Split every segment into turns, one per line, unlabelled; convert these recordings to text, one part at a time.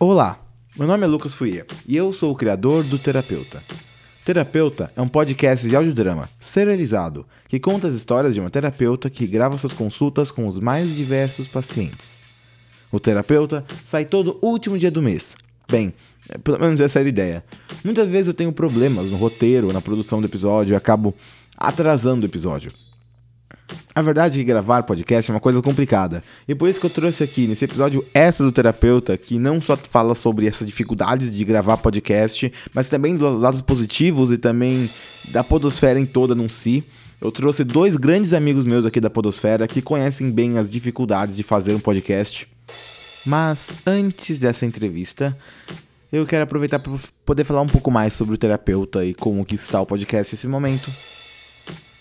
Olá, meu nome é Lucas Fuia e eu sou o criador do Terapeuta. Terapeuta é um podcast de audiodrama serializado que conta as histórias de uma terapeuta que grava suas consultas com os mais diversos pacientes. O Terapeuta sai todo último dia do mês. Bem, é, pelo menos essa era a ideia. Muitas vezes eu tenho problemas no roteiro, na produção do episódio e acabo atrasando o episódio. A verdade é que gravar podcast é uma coisa complicada. E por isso que eu trouxe aqui, nesse episódio extra do terapeuta, que não só fala sobre essas dificuldades de gravar podcast, mas também dos lados positivos e também da podosfera em toda num si. Eu trouxe dois grandes amigos meus aqui da podosfera que conhecem bem as dificuldades de fazer um podcast. Mas antes dessa entrevista, eu quero aproveitar para poder falar um pouco mais sobre o terapeuta e como que está o podcast nesse momento.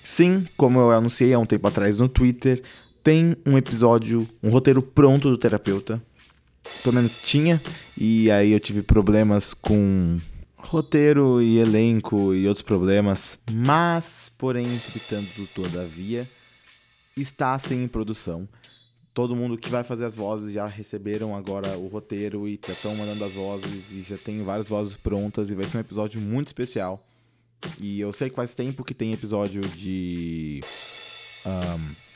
Sim, como eu anunciei há um tempo atrás no Twitter, tem um episódio, um roteiro pronto do terapeuta. Pelo menos tinha, e aí eu tive problemas com roteiro e elenco e outros problemas. Mas, porém, entretanto, todavia, está sem em produção. Todo mundo que vai fazer as vozes já receberam agora o roteiro e já estão mandando as vozes e já tem várias vozes prontas e vai ser um episódio muito especial. E eu sei que faz tempo que tem episódio de. Um,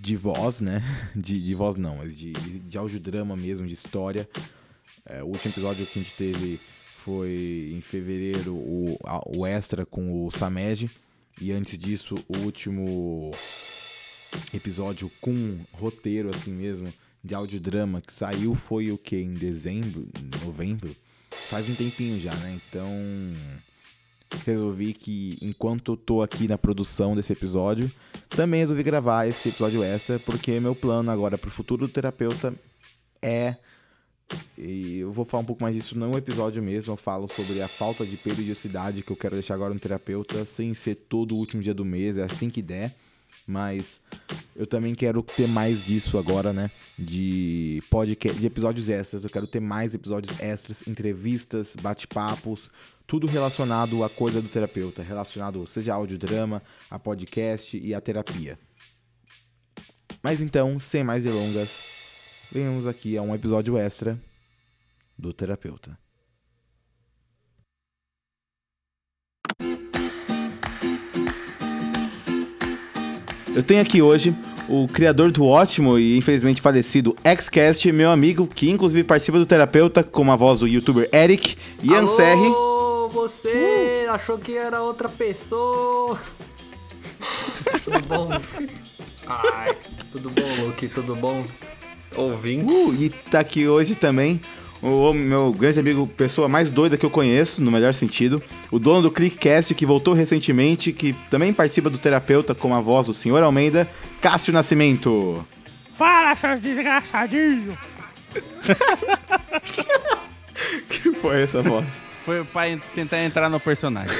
de voz, né? De, de voz não, mas de, de audiodrama mesmo, de história. É, o último episódio que a gente teve foi em fevereiro, o, o extra com o Samed. E antes disso, o último episódio com roteiro assim mesmo, de audiodrama, que saiu foi o que? Em dezembro, novembro? Faz um tempinho já, né? Então resolvi que enquanto eu tô aqui na produção desse episódio, também resolvi gravar esse episódio extra, porque meu plano agora pro futuro do terapeuta é e eu vou falar um pouco mais disso no episódio mesmo. Eu falo sobre a falta de periodicidade que eu quero deixar agora no terapeuta, sem ser todo o último dia do mês, é assim que der. Mas eu também quero ter mais disso agora, né? De podcast, de episódios extras. Eu quero ter mais episódios extras, entrevistas, bate-papos, tudo relacionado à coisa do terapeuta, relacionado seja audiodrama, a podcast e a terapia. Mas então, sem mais delongas, venhamos aqui a um episódio extra do terapeuta. Eu tenho aqui hoje o criador do ótimo e infelizmente falecido Xcast, meu amigo, que inclusive participa do terapeuta com a voz do youtuber Eric, Ian
Alô,
Serri.
você uh. achou que era outra pessoa? tudo bom? Ai, tudo bom, Luke? Tudo bom? Ouvintes?
Uh, e tá aqui hoje também o meu grande amigo, pessoa mais doida que eu conheço, no melhor sentido, o dono do Clickcast, que voltou recentemente, que também participa do terapeuta com a voz do Senhor Almeida, Cássio Nascimento.
Fala, seus desgraçadinhos!
que foi essa voz?
Foi pra tentar entrar no personagem.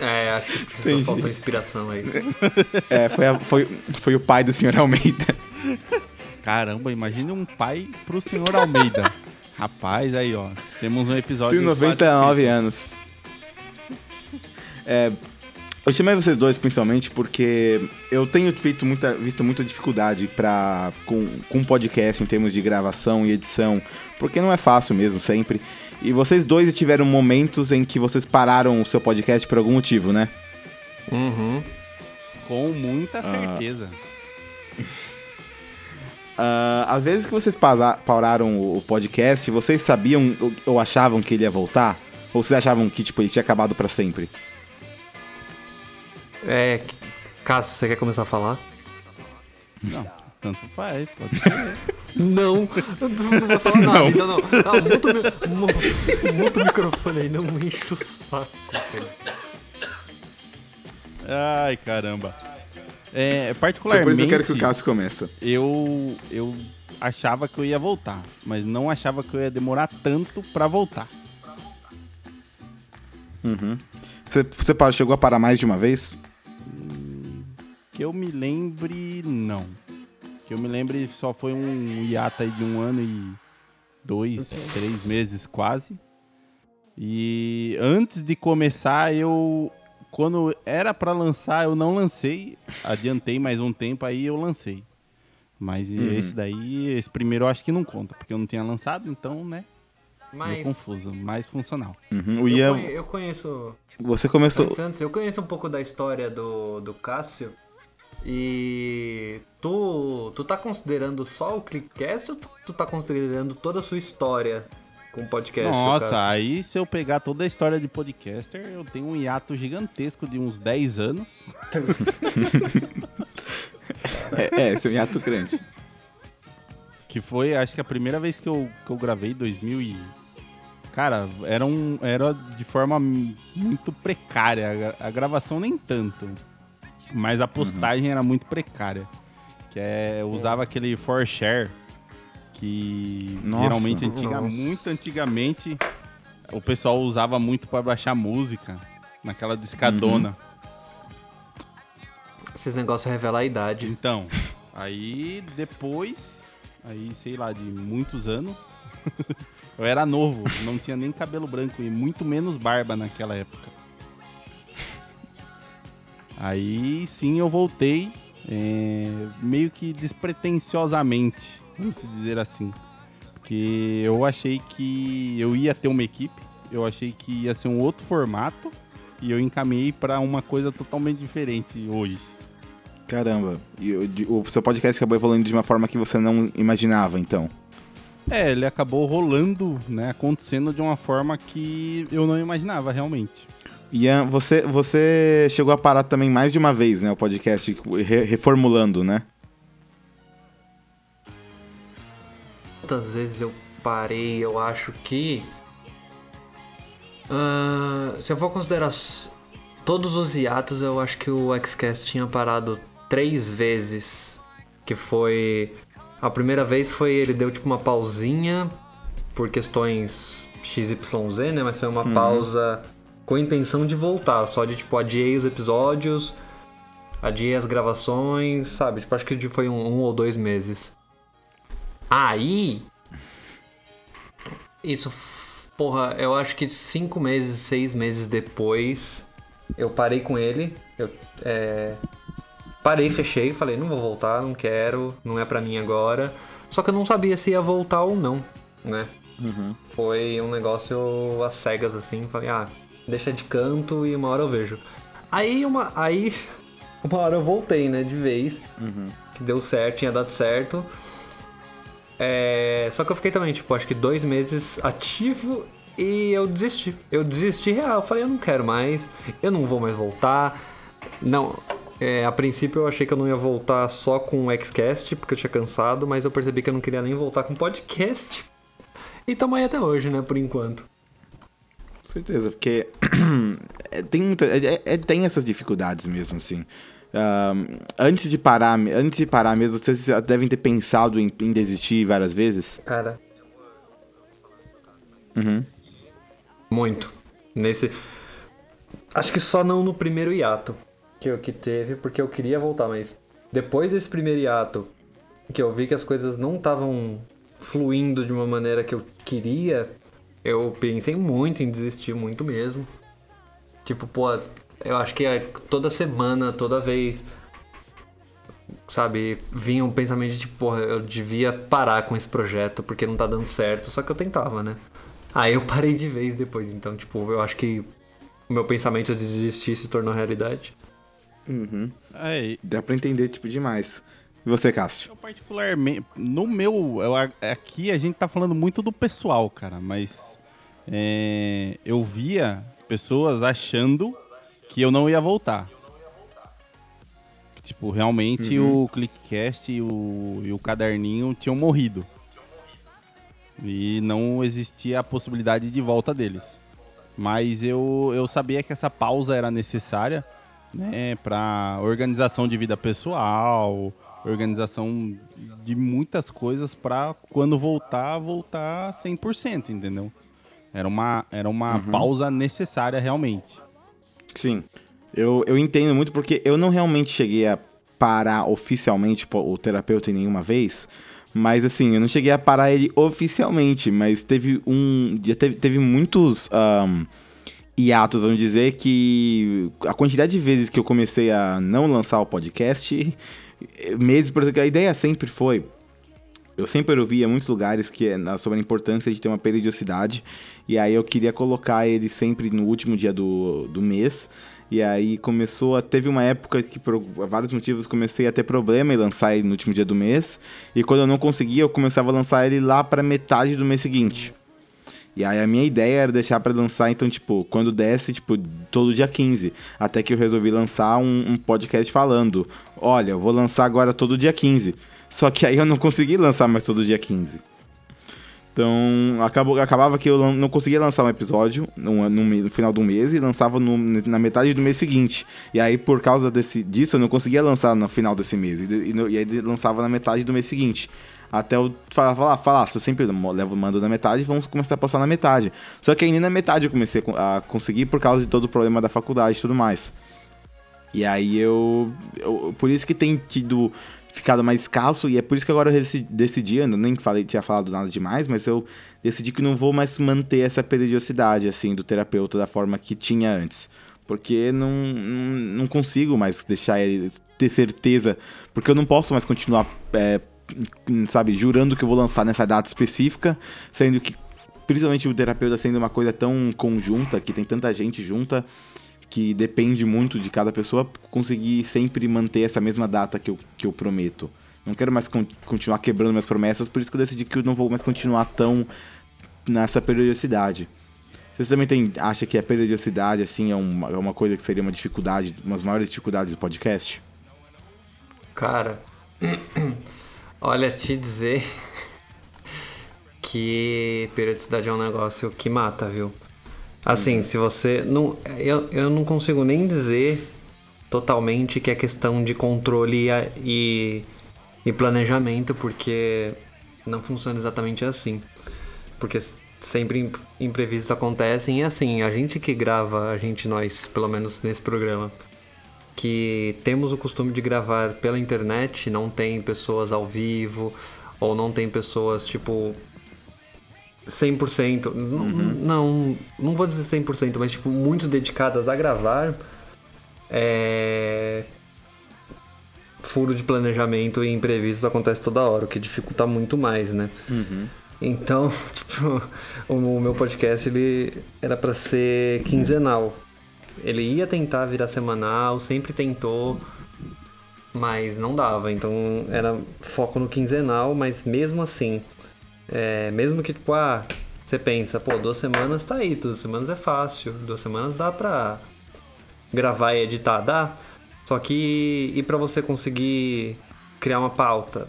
É, acho que precisa faltar inspiração aí.
É, foi, a, foi, foi o pai do Senhor Almeida.
Caramba, imagine um pai pro Senhor Almeida. Rapaz, aí ó, temos um episódio.
Tenho 99 anos. É, eu chamei vocês dois principalmente porque eu tenho feito muita, visto muita dificuldade para com, com podcast em termos de gravação e edição, porque não é fácil mesmo sempre. E vocês dois tiveram momentos em que vocês pararam o seu podcast por algum motivo, né?
Uhum.
Com muita certeza.
Ah. Uh, às vezes que vocês pararam o podcast, vocês sabiam ou achavam que ele ia voltar? Ou vocês achavam que tipo, ele tinha acabado para sempre?
É. Cássio, você quer começar a falar?
Não, tanto faz, pode ser.
não, não vou falar nada, não. então não. Ah, muta, muta o microfone aí, não enche o saco, cara.
Ai, caramba. É, particularmente. Por
isso eu quero que o Cássio começa.
Eu, eu achava que eu ia voltar, mas não achava que eu ia demorar tanto para voltar.
Uhum. Você, você chegou a parar mais de uma vez?
Que eu me lembre, não. Que eu me lembre, só foi um hiato aí de um ano e dois, três meses quase. E antes de começar, eu quando era para lançar, eu não lancei. Adiantei mais um tempo, aí eu lancei. Mas uhum. esse daí, esse primeiro eu acho que não conta, porque eu não tinha lançado, então, né?
Mas
confuso, mais funcional.
Uhum. O
eu,
Ian,
eu conheço.
você começou.
Antes, antes, eu conheço um pouco da história do, do Cássio. E tu, tu tá considerando só o Clickcast ou tu, tu tá considerando toda a sua história com podcast?
Nossa, aí se eu pegar toda a história de podcaster, eu tenho um hiato gigantesco de uns 10 anos.
É, é, esse é um hiato grande.
Que foi, acho que a primeira vez que eu, que eu gravei, 2000 e... Cara, era, um, era de forma muito precária. A, gra- a gravação nem tanto. Mas a postagem era muito precária. Que é, eu usava aquele for share que
Nossa.
geralmente antiga,
Nossa.
muito antigamente o pessoal usava muito para baixar música naquela discadona.
Esses negócios revelam a idade.
Então, aí depois, aí sei lá, de muitos anos, eu era novo, não tinha nem cabelo branco e muito menos barba naquela época. Aí sim eu voltei, é, meio que despretensiosamente, vamos se dizer assim. Porque eu achei que eu ia ter uma equipe, eu achei que ia ser um outro formato e eu encaminhei para uma coisa totalmente diferente hoje.
Caramba. E o, o seu podcast acabou evoluindo de uma forma que você não imaginava, então.
É, ele acabou rolando, né, acontecendo de uma forma que eu não imaginava realmente.
Ian, você, você chegou a parar também mais de uma vez, né? O podcast re- reformulando, né?
Quantas vezes eu parei, eu acho que. Ah, se eu for considerar todos os hiatos, eu acho que o Xcast tinha parado três vezes. Que foi. A primeira vez foi ele deu tipo uma pausinha por questões XYZ, né? Mas foi uma pausa com a intenção de voltar. Só de tipo, adiei os episódios, adiei as gravações, sabe? Tipo, acho que foi um, um ou dois meses. Aí. Isso, porra, eu acho que cinco meses, seis meses depois, eu parei com ele. Eu é, parei, fechei, falei, não vou voltar, não quero, não é pra mim agora. Só que eu não sabia se ia voltar ou não, né? Foi um negócio às cegas assim, falei, ah, deixa de canto e uma hora eu vejo. Aí uma. Aí. Uma hora eu voltei, né, de vez. Que deu certo, tinha dado certo. É, só que eu fiquei também, tipo, acho que dois meses ativo e eu desisti. Eu desisti real. Eu falei, eu não quero mais, eu não vou mais voltar. Não, é, a princípio eu achei que eu não ia voltar só com o Xcast, porque eu tinha cansado, mas eu percebi que eu não queria nem voltar com podcast. E tamo aí até hoje, né, por enquanto.
Com certeza, porque é, tem, muita, é- é- tem essas dificuldades mesmo, assim. Antes de parar, antes de parar mesmo, vocês devem ter pensado em, em desistir várias vezes.
Cara,
Uhum.
Muito. Nesse. Acho que só não no primeiro hiato que, eu- que teve, porque eu queria voltar, mas depois desse primeiro hiato, que eu vi que as coisas não estavam fluindo de uma maneira que eu queria, eu pensei muito em desistir, muito mesmo. Tipo, pô, eu acho que é toda semana, toda vez, sabe, vinha um pensamento de tipo, porra, eu devia parar com esse projeto porque não tá dando certo, só que eu tentava, né? Aí eu parei de vez depois, então, tipo, eu acho que o meu pensamento de desistir se tornou realidade.
Uhum.
É,
Dá pra entender, tipo, demais. E você, Cássio?
eu particularmente, no meu, eu, aqui a gente tá falando muito do pessoal, cara, mas é, eu via pessoas achando que eu não ia voltar. Tipo, realmente o Clickcast e o, e o Caderninho tinham morrido. E não existia a possibilidade de volta deles. Mas eu, eu sabia que essa pausa era necessária, né, para organização de vida pessoal, organização de muitas coisas para quando voltar, voltar 100%, entendeu? Era uma, era uma pausa necessária realmente.
Sim. Eu, eu entendo muito porque eu não realmente cheguei a parar oficialmente pô, o terapeuta em nenhuma vez. Mas assim, eu não cheguei a parar ele oficialmente, mas teve um. Já teve, teve muitos ahn, hiatos, vamos dizer, que a quantidade de vezes que eu comecei a não lançar o podcast, meses, por exemplo, a ideia sempre foi. Eu sempre ouvi em muitos lugares que é sobre a importância de ter uma periodicidade. E aí eu queria colocar ele sempre no último dia do, do mês. E aí começou a. Teve uma época que, por vários motivos, comecei a ter problema em lançar ele no último dia do mês. E quando eu não conseguia, eu começava a lançar ele lá pra metade do mês seguinte. E aí a minha ideia era deixar pra lançar, então, tipo, quando desse, tipo, todo dia 15. Até que eu resolvi lançar um, um podcast falando: olha, eu vou lançar agora todo dia 15. Só que aí eu não consegui lançar mais todo dia 15. Então, acabou, acabava que eu não conseguia lançar um episódio no, no no final do mês e lançava no- na metade do mês seguinte. E aí, por causa desse, disso, eu não conseguia lançar no final desse mês. E, e e aí lançava na metade do mês seguinte. Até eu falar, falar, falar, se eu sempre levo mando na metade, vamos começar a postar na metade. Só que aí nem na metade eu comecei a co- a conseguir por causa de todo o problema da faculdade e tudo mais. E aí eu, eu- Por isso que tem tido. Ficado mais escasso, e é por isso que agora eu deci- decidi, eu nem falei, tinha falado nada demais, mas eu decidi que não vou mais manter essa periodicidade, assim, do terapeuta da forma que tinha antes. Porque não, não, não consigo mais deixar ele ter certeza. Porque eu não posso mais continuar, é, sabe, jurando que eu vou lançar nessa data específica, sendo que principalmente o terapeuta sendo uma coisa tão conjunta, que tem tanta gente junta, que depende muito de cada pessoa, conseguir sempre manter essa mesma data que eu, que eu prometo. Não quero mais con- continuar quebrando minhas promessas, por isso que eu decidi que eu não vou mais continuar tão nessa periodicidade. Vocês também tem, acham que a periodicidade, assim, é uma, é uma coisa que seria uma dificuldade, umas maiores dificuldades do podcast?
Cara, olha, te dizer que periodicidade é um negócio que mata, viu? Assim, se você. Não, eu, eu não consigo nem dizer totalmente que é questão de controle e, e, planejamento, porque não funciona exatamente assim. Porque sempre im- imprevistos acontecem e assim, a gente que grava, a gente, nós, pelo menos nesse programa, que temos o costume de gravar pela internet, não tem pessoas ao vivo, ou não tem pessoas tipo 100%, n- não, não vou dizer 100%, mas tipo muito dedicadas a gravar, é furo de planejamento e imprevistos acontece toda hora, o que dificulta muito mais, né? Então, tipo, o meu podcast ele era pra ser quinzenal. Ele ia tentar virar semanal, sempre tentou, mas não dava. Então era foco no quinzenal, mas mesmo assim, é, mesmo que tipo, ah, você pensa, pô, duas semanas tá aí, duas semanas é fácil, duas semanas dá pra gravar e editar, dá. Só que e pra você conseguir criar uma pauta?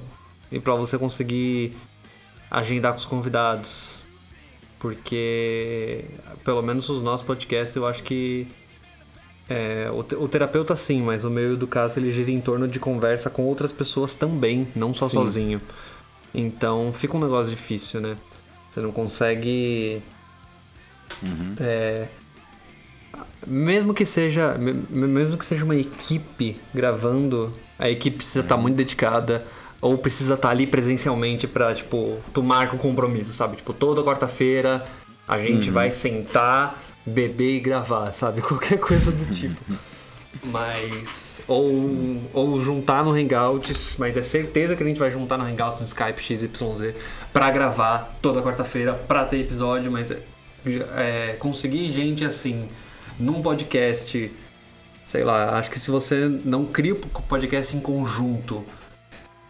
E pra você conseguir agendar com os convidados? Porque pelo menos os nossos podcasts eu acho que é, o, o terapeuta sim, mas o meu do caso ele gira em torno de conversa com outras pessoas também, não só
Sim.
sozinho. Então fica um negócio difícil, né? Você não consegue. É, mesmo que seja. me- me- Mesmo que seja uma equipe gravando, a equipe precisa estar muito dedicada. Ou precisa estar ali presencialmente pra, tipo, tu marca o compromisso, sabe? Tipo, toda quarta-feira a gente vai sentar, beber e gravar, sabe? Qualquer coisa do tipo. Mas. Ou, ou juntar no Hangouts, mas é certeza que a gente vai juntar no Hangouts no Skype XYZ pra gravar toda quarta-feira, pra ter episódio, mas é, é, conseguir gente assim num podcast, sei lá, acho que se você não cria o podcast em conjunto,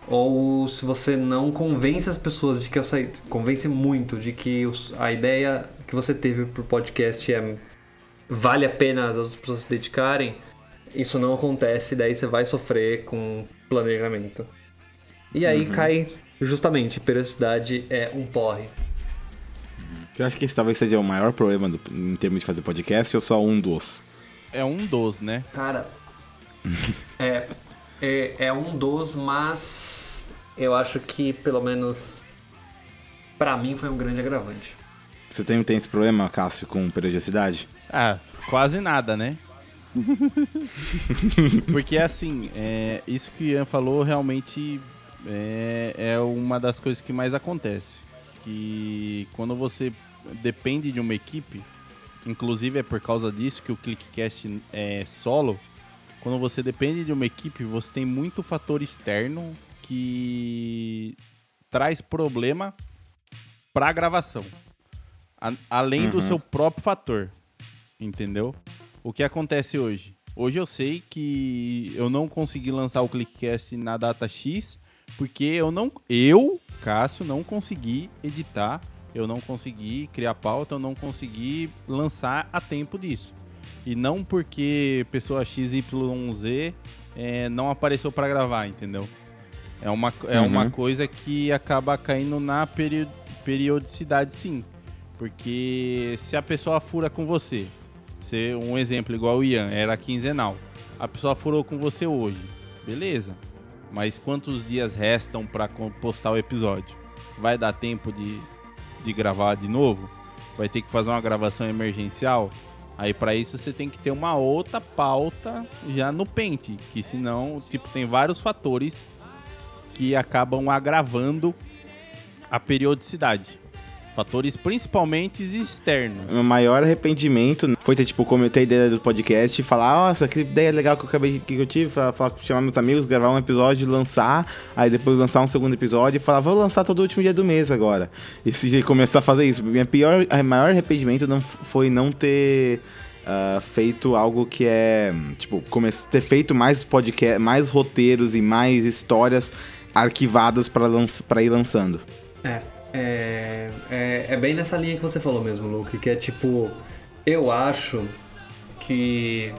ou se você não convence as pessoas de que eu saí, convence muito de que os- a ideia que você teve pro podcast é vale a pena as outras pessoas se dedicarem, isso não acontece, daí você vai sofrer com planejamento. E aí cai justamente, periodicidade é um porre.
Eu acho que esse talvez seja o maior problema do- em termos de fazer podcast ou só um dos?
É um dos, né?
Cara, é, é, é um dos, mas eu acho que pelo menos pra mim foi um grande agravante.
Você tem, tem esse problema, Cássio, com periodicidade?
Ah, quase nada, né? Porque assim, é, isso que o Ian falou realmente é, é uma das coisas que mais acontece. Que quando você depende de uma equipe, inclusive é por causa disso que o ClickCast é solo. Quando você depende de uma equipe, você tem muito fator externo que traz problema pra gravação. A- além do
Uhum.
seu próprio fator. Entendeu? O que acontece hoje? Hoje eu sei que eu não consegui lançar o Clickcast na data X, porque eu não. Eu, Cássio, não consegui editar, eu não consegui criar pauta, eu não consegui lançar a tempo disso. E não porque pessoa XYZ é, não apareceu para gravar, entendeu? É uma, é
Uhum.
uma coisa que acaba caindo na perio- periodicidade, sim. Porque se a pessoa fura com você, ser um exemplo igual o Ian, era quinzenal. A pessoa furou com você hoje, beleza. Mas quantos dias restam para postar o episódio? Vai dar tempo de, de gravar de novo? Vai ter que fazer uma gravação emergencial? Aí para isso você tem que ter uma outra pauta já no pente, que senão, tipo, tem vários fatores que acabam agravando a periodicidade. Fatores principalmente externos.
O meu maior arrependimento foi ter, tipo, comentei a ideia do podcast e falar, nossa, que ideia legal que eu acabei que eu tive, falar, falar- chamar meus amigos, gravar um episódio, lançar, aí depois lançar um segundo episódio e falar, vou lançar todo último dia do mês agora. E se começar a fazer isso, minha pior, a maior arrependimento não foi não ter ah, feito algo que é, tipo, ter feito mais podcast, mais roteiros e mais histórias arquivadas para lanç- pra ir lançando.
É, é, é, é bem nessa linha que você falou mesmo, Luke, que é tipo, eu acho que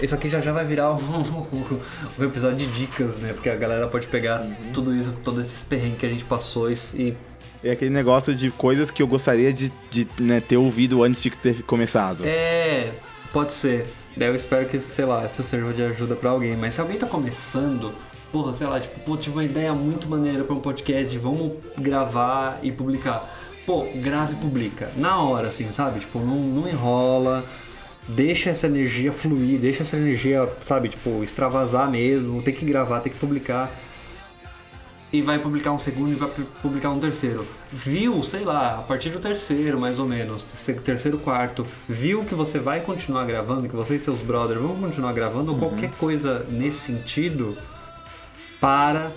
isso aqui já já vai virar um, um episódio de dicas, né? Porque a galera pode pegar tudo isso, todos esses perrengues que a gente passou e,
É aquele negócio de coisas que eu gostaria de, de, né, ter ouvido antes de ter começado.
É, pode ser. Daí eu espero que, sei lá, isso sirva de ajuda pra alguém. Mas se alguém tá começando, porra, sei lá, tipo, pô, tive uma ideia muito maneira pra um podcast, vamos gravar e publicar. Pô, grave e publica. Na hora, assim, sabe? Tipo, não, não enrola. Deixa essa energia fluir, deixa essa energia, sabe, tipo, extravasar mesmo. Tem que gravar, tem que publicar e vai publicar um segundo e vai pu- publicar um terceiro. Viu, sei lá, a partir do terceiro, mais ou menos, terceiro, quarto, viu que você vai continuar gravando, que você e seus brothers vão continuar gravando, ou qualquer coisa nesse sentido, para,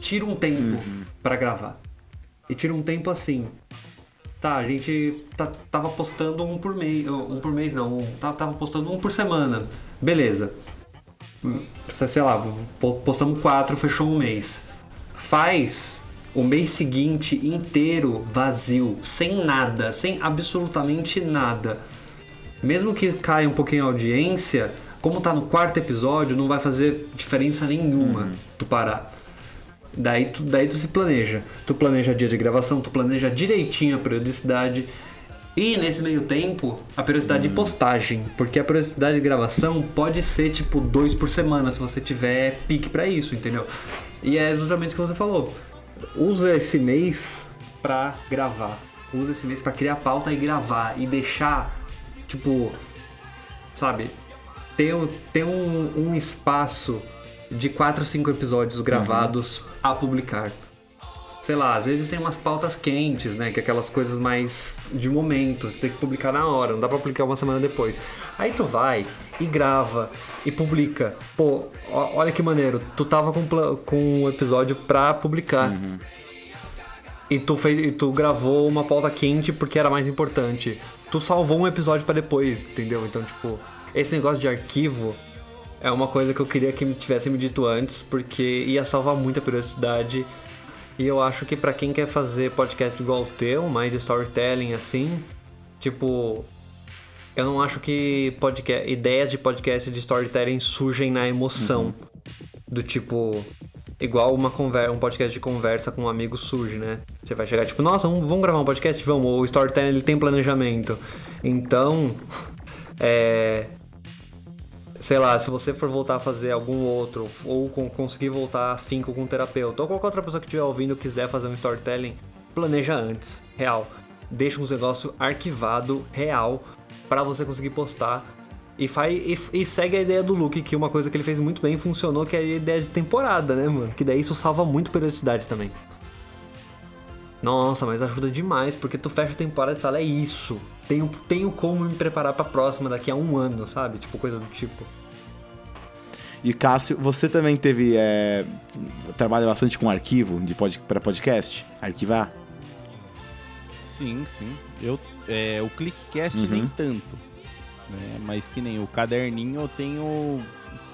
tira um tempo pra gravar. E tira um tempo assim. Tá, a gente tá- tava postando um por mês, um por mês não, um- tá- tava postando um por semana. Beleza. sei lá, po- postamos quatro, fechou um mês. Faz o mês seguinte inteiro vazio, sem nada, sem absolutamente nada. Mesmo que caia um pouquinho a audiência, como tá no quarto episódio, não vai fazer diferença nenhuma tu parar. Daí tu, daí tu se planeja. Tu planeja dia de gravação, tu planeja direitinho a periodicidade. E nesse meio tempo, a periodicidade de postagem. Porque a periodicidade de gravação pode ser tipo dois por semana, se você tiver pique pra isso, entendeu? E é justamente o que você falou. Usa esse mês pra gravar. Usa esse mês pra criar pauta e gravar. E deixar, tipo, sabe, ter, ter um, um espaço de 4, 5 episódios gravados a publicar. Sei lá, às vezes tem umas pautas quentes, né? Que é aquelas coisas mais de momento, você tem que publicar na hora, não dá pra publicar uma semana depois. Aí tu vai e grava e publica. Pô, olha que maneiro, tu tava com, com um episódio pra publicar. E tu, fez, e tu gravou uma pauta quente porque era mais importante. Tu salvou um episódio pra depois, entendeu? Então, tipo, esse negócio de arquivo é uma coisa que eu queria que me tivesse me dito antes, porque ia salvar muita periodicidade. E eu acho que pra quem quer fazer podcast igual o teu, mais storytelling assim, tipo, eu não acho que podcast, ideias de podcast de storytelling surgem na emoção. Do tipo, igual uma conversa, um podcast de conversa com um amigo surge, né? Você vai chegar tipo, nossa, vamos, vamos gravar um podcast? Vamos, o storytelling ele tem planejamento. Então, é, sei lá, se você for voltar a fazer algum outro, ou con- conseguir voltar afinco com um terapeuta, ou qualquer outra pessoa que estiver ouvindo quiser fazer um storytelling, planeja antes, real. Deixa um negócio arquivado, real, pra você conseguir postar. E, faz, e, e segue a ideia do Luke, que uma coisa que ele fez muito bem funcionou, que é a ideia de temporada, né, mano? Que daí isso salva muito periodicidade também. Nossa, mas ajuda demais, porque tu fecha a temporada e fala, é isso. Tenho, tenho como me preparar pra próxima daqui a um ano, sabe? Tipo, coisa do tipo.
E Cássio, você também teve. É, trabalha bastante com arquivo de pod, para podcast? Arquivar?
Sim, sim. Eu, é, o ClickCast
Uhum.
nem tanto. né? Mas que nem o caderninho eu tenho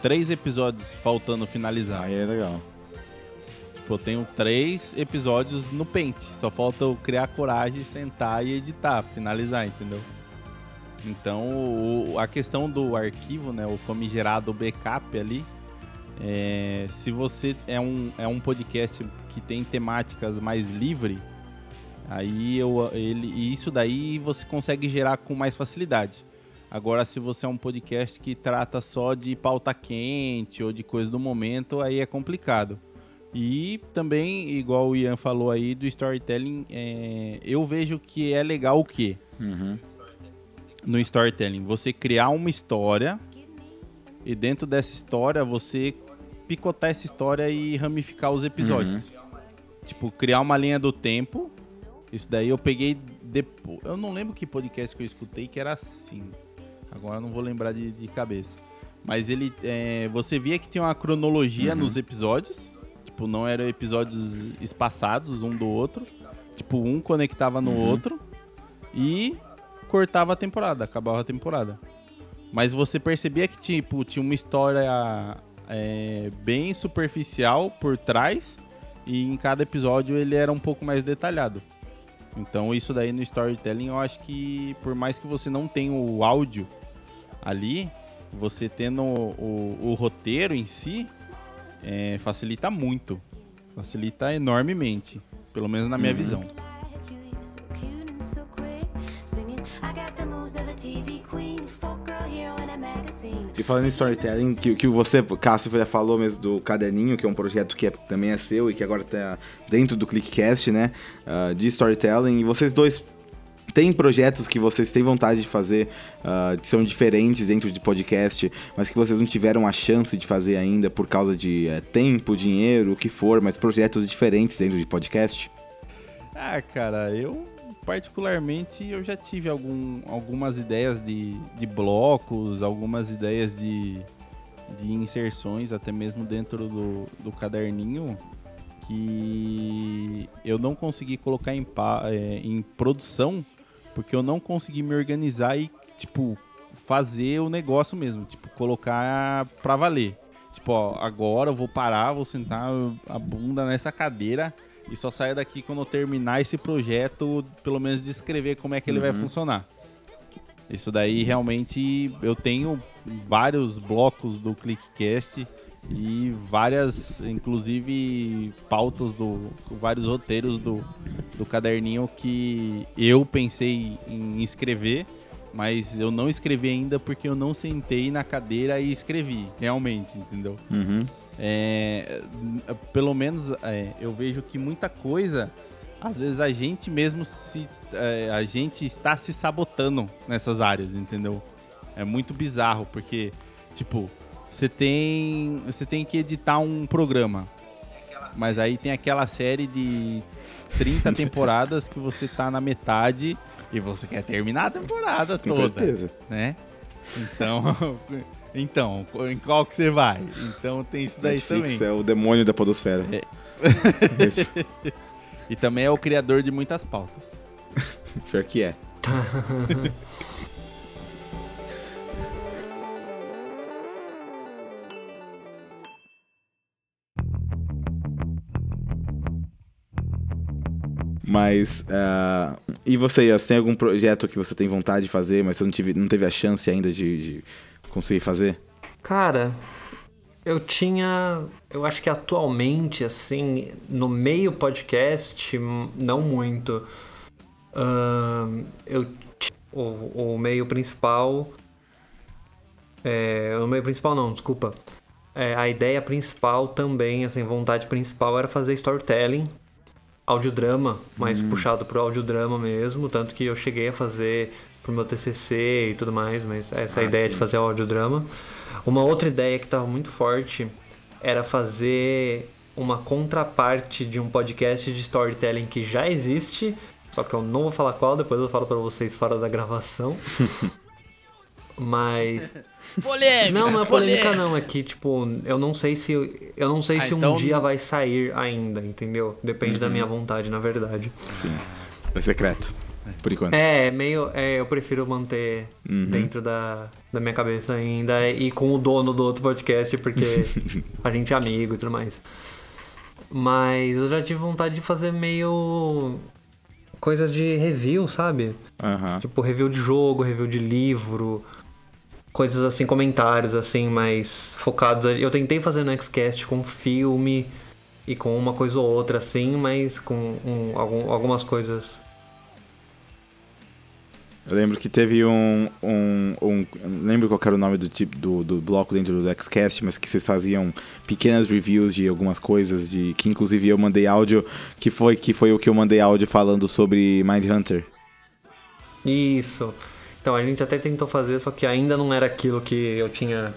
três episódios faltando finalizar.
Aí é legal.
Tipo, eu tenho três episódios no pente. Só falta eu criar coragem, sentar e editar, finalizar, entendeu? Então, o- a questão do arquivo, né, o famigerado backup ali, é, se você é um, é um podcast que tem temáticas mais livre, aí eu, ele, isso daí você consegue gerar com mais facilidade. Agora, se você é um podcast que trata só de pauta quente ou de coisa do momento, aí é complicado. E também, igual o Ian falou aí do storytelling, é, eu vejo que é legal o quê?
Uhum.
no storytelling. Você criar uma história e dentro dessa história você picotar essa história e ramificar os episódios. Tipo, criar uma linha do tempo. Isso daí eu peguei depois. Eu não lembro que podcast que eu escutei que era assim. Agora eu não vou lembrar de, de cabeça. Mas ele. é, você via que tinha uma cronologia
Uhum.
nos episódios. Tipo, não eram episódios espaçados um do outro. Tipo, um conectava no
Uhum.
outro. E cortava a temporada, acabava a temporada. Mas você percebia que tipo, tinha uma história é, bem superficial por trás e em cada episódio ele era um pouco mais detalhado. Então isso daí no storytelling eu acho que por mais que você não tenha o áudio ali, você tendo o, o- o roteiro em si é, facilita muito, facilita enormemente, pelo menos na minha
Uhum.
visão.
E falando em storytelling, que, que você, Cássio, já falou mesmo do Caderninho, que é um projeto que é- também é seu e que agora tá dentro do ClickCast, né? ah, de storytelling. E vocês dois têm projetos que vocês têm vontade de fazer, ah, que são diferentes dentro de podcast, mas que vocês não tiveram a chance de fazer ainda por causa de eh, tempo, dinheiro, o que for, mas projetos diferentes dentro de podcast?
Ah, cara, eu particularmente eu já tive algum, algumas ideias de, de blocos, algumas ideias de, de inserções, até mesmo dentro do, do caderninho, que eu não consegui colocar em, é, em produção, porque eu não consegui me organizar e, tipo, fazer o negócio mesmo, tipo, colocar pra valer. Tipo, ó, agora eu vou parar, vou sentar a bunda nessa cadeira e só saio daqui quando eu terminar esse projeto, pelo menos descrever como é que ele vai
Uhum.
funcionar. Isso daí realmente eu tenho vários blocos do ClickCast e várias, inclusive, pautas do. vários roteiros do, do caderninho que eu pensei em escrever, mas eu não escrevi ainda porque eu não sentei na cadeira e escrevi, realmente, entendeu?
Uhum.
É, pelo menos é, eu vejo que muita coisa, às vezes a gente mesmo se. é, a gente está se sabotando nessas áreas, entendeu? É muito bizarro, porque, tipo, você tem. Você tem que editar um programa. Mas aí tem aquela série de 30 temporadas que você tá na metade e você quer terminar a temporada
Com
toda
certeza.
né? Então, então, em qual que você vai? Então tem isso daí
Netflix
também.
é o demônio da podosfera.
É. E também é o criador de muitas pautas.
Pior que é. Mas, ah, e você, Yas, tem algum projeto que você tem vontade de fazer, mas você não, tive, não teve a chance ainda de, de conseguir fazer?
Cara, eu tinha. Eu acho que atualmente, assim, no meio podcast, não muito. Ahn, eu o, o meio principal. É, o meio principal não, desculpa. É, a ideia principal também, assim, vontade principal era fazer storytelling, audiodrama, mais puxado pro audiodrama mesmo, tanto que eu cheguei a fazer pro meu TCC e tudo mais, mas essa é
Ah,
ideia
sim.
de fazer o audiodrama. Uma outra ideia que estava muito forte era fazer uma contraparte de um podcast de storytelling que já existe, só que eu não vou falar qual, depois eu falo pra vocês fora da gravação. Mas.
Polêmica!
Não, não é polêmica não, é que, tipo, eu não sei se. Eu não sei
Ah,
se um
então-
dia vai sair ainda, entendeu? Depende
Uhum.
da minha vontade, na verdade.
Sim. É secreto. Por enquanto.
É, meio. É, eu prefiro manter
Uhum.
dentro da, da minha cabeça ainda e com o dono do outro podcast, porque a gente é amigo e tudo mais. Mas eu já tive vontade de fazer meio. coisas de review, sabe?
Aham.
Tipo, review de jogo, review de livro, coisas assim, comentários assim, mais focados. Eu tentei fazer no Xcast com filme e com uma coisa ou outra assim, mas com um- algum- algumas coisas.
Eu lembro que teve um, um, um- não lembro qual era o nome do tipo do, do bloco dentro do Xcast, mas que vocês faziam pequenas reviews de algumas coisas, de que inclusive eu mandei áudio, que foi que foi o que eu mandei áudio falando sobre Mindhunter.
Isso. Então a gente até tentou fazer, só que ainda não era aquilo que eu tinha.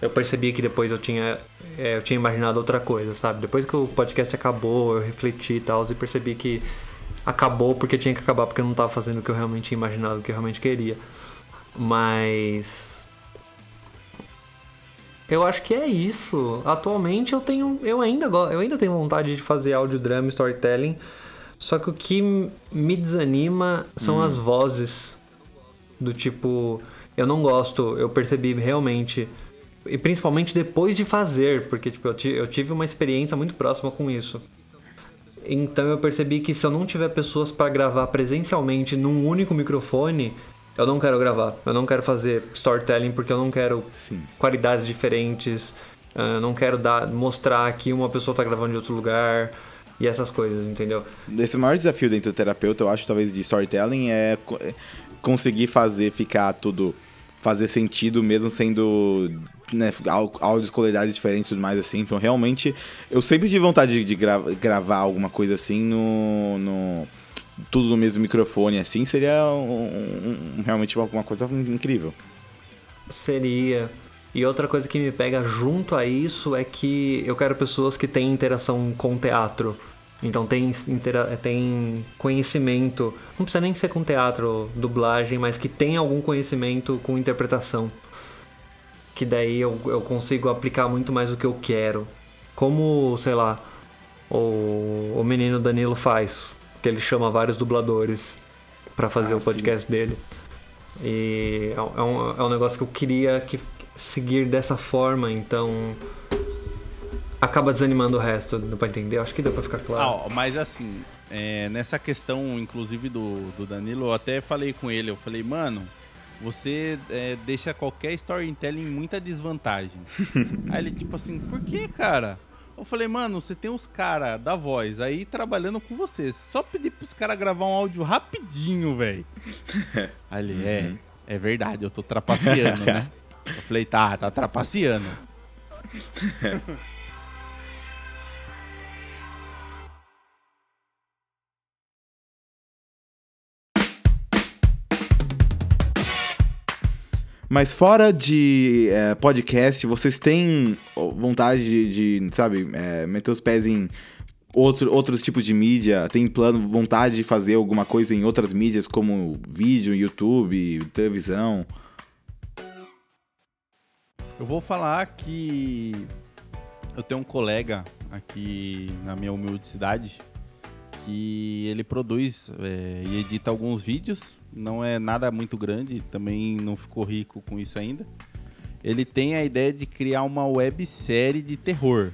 Eu percebi que depois eu tinha. é, eu tinha imaginado outra coisa, sabe? Depois que o podcast acabou, eu refleti e tal, e percebi que acabou porque tinha que acabar, porque eu não tava fazendo o que eu realmente tinha imaginado, o que eu realmente queria. Mas. Eu acho que é isso. Atualmente eu tenho. Eu ainda, eu ainda tenho vontade de fazer audiodrama, storytelling. Só que o que me desanima são as vozes. Do tipo. Eu não gosto, eu percebi realmente. E principalmente depois de fazer, porque tipo, eu, ti- eu tive uma experiência muito próxima com isso. Então eu percebi que se eu não tiver pessoas para gravar presencialmente num único microfone, eu não quero gravar. Eu não quero fazer storytelling porque eu não quero
Sim.
qualidades diferentes. ah, Eu não quero dar, mostrar que uma pessoa tá gravando de outro lugar e essas coisas, entendeu?
Esse maior desafio dentro do terapeuta, eu acho, talvez, de storytelling é conseguir fazer ficar tudo. fazer sentido mesmo sendo. Né, áudios, qualidades diferentes e tudo mais assim. Então, realmente, eu sempre tive vontade de, de gra- gravar alguma coisa assim no. no tudo no mesmo microfone, assim, seria um- um- realmente uma, uma coisa incrível.
Seria. E outra coisa que me pega junto a isso é que eu quero pessoas que têm interação com teatro. Então tem, tem conhecimento, não precisa nem ser com teatro, dublagem, mas que tem algum conhecimento com interpretação. Que daí eu, eu consigo aplicar muito mais o que eu quero. Como, sei lá, o, o menino Danilo faz, que ele chama vários dubladores pra fazer
Ah,
o podcast dele. E é um- é um, é um negócio que eu queria que seguir dessa forma, então acaba desanimando o resto, deu pra entender? Acho que deu pra ficar
Ah,
claro.
ó, mas assim, é, nessa questão, inclusive, do, do Danilo, eu até falei com ele, eu falei, mano, você é, deixa qualquer storytelling em muita desvantagem. aí ele, tipo assim, por que, cara? Eu falei, mano, você tem os caras da voz aí trabalhando com você. Só pedir pros caras gravar um áudio rapidinho, velho. aí ele, é, é verdade, eu tô trapaceando, né? Eu falei, tá, tá trapaceando.
Mas fora de é, podcast, vocês têm vontade de, de, sabe, é, meter os pés em outro, outros tipos de mídia? Tem plano, vontade de fazer alguma coisa em outras mídias, como vídeo, YouTube, televisão?
Eu vou falar que eu tenho um colega aqui na minha humilde cidade que ele produz é, e edita alguns vídeos. Não é nada muito grande, também não ficou rico com isso ainda. Ele tem a ideia de criar uma websérie de terror.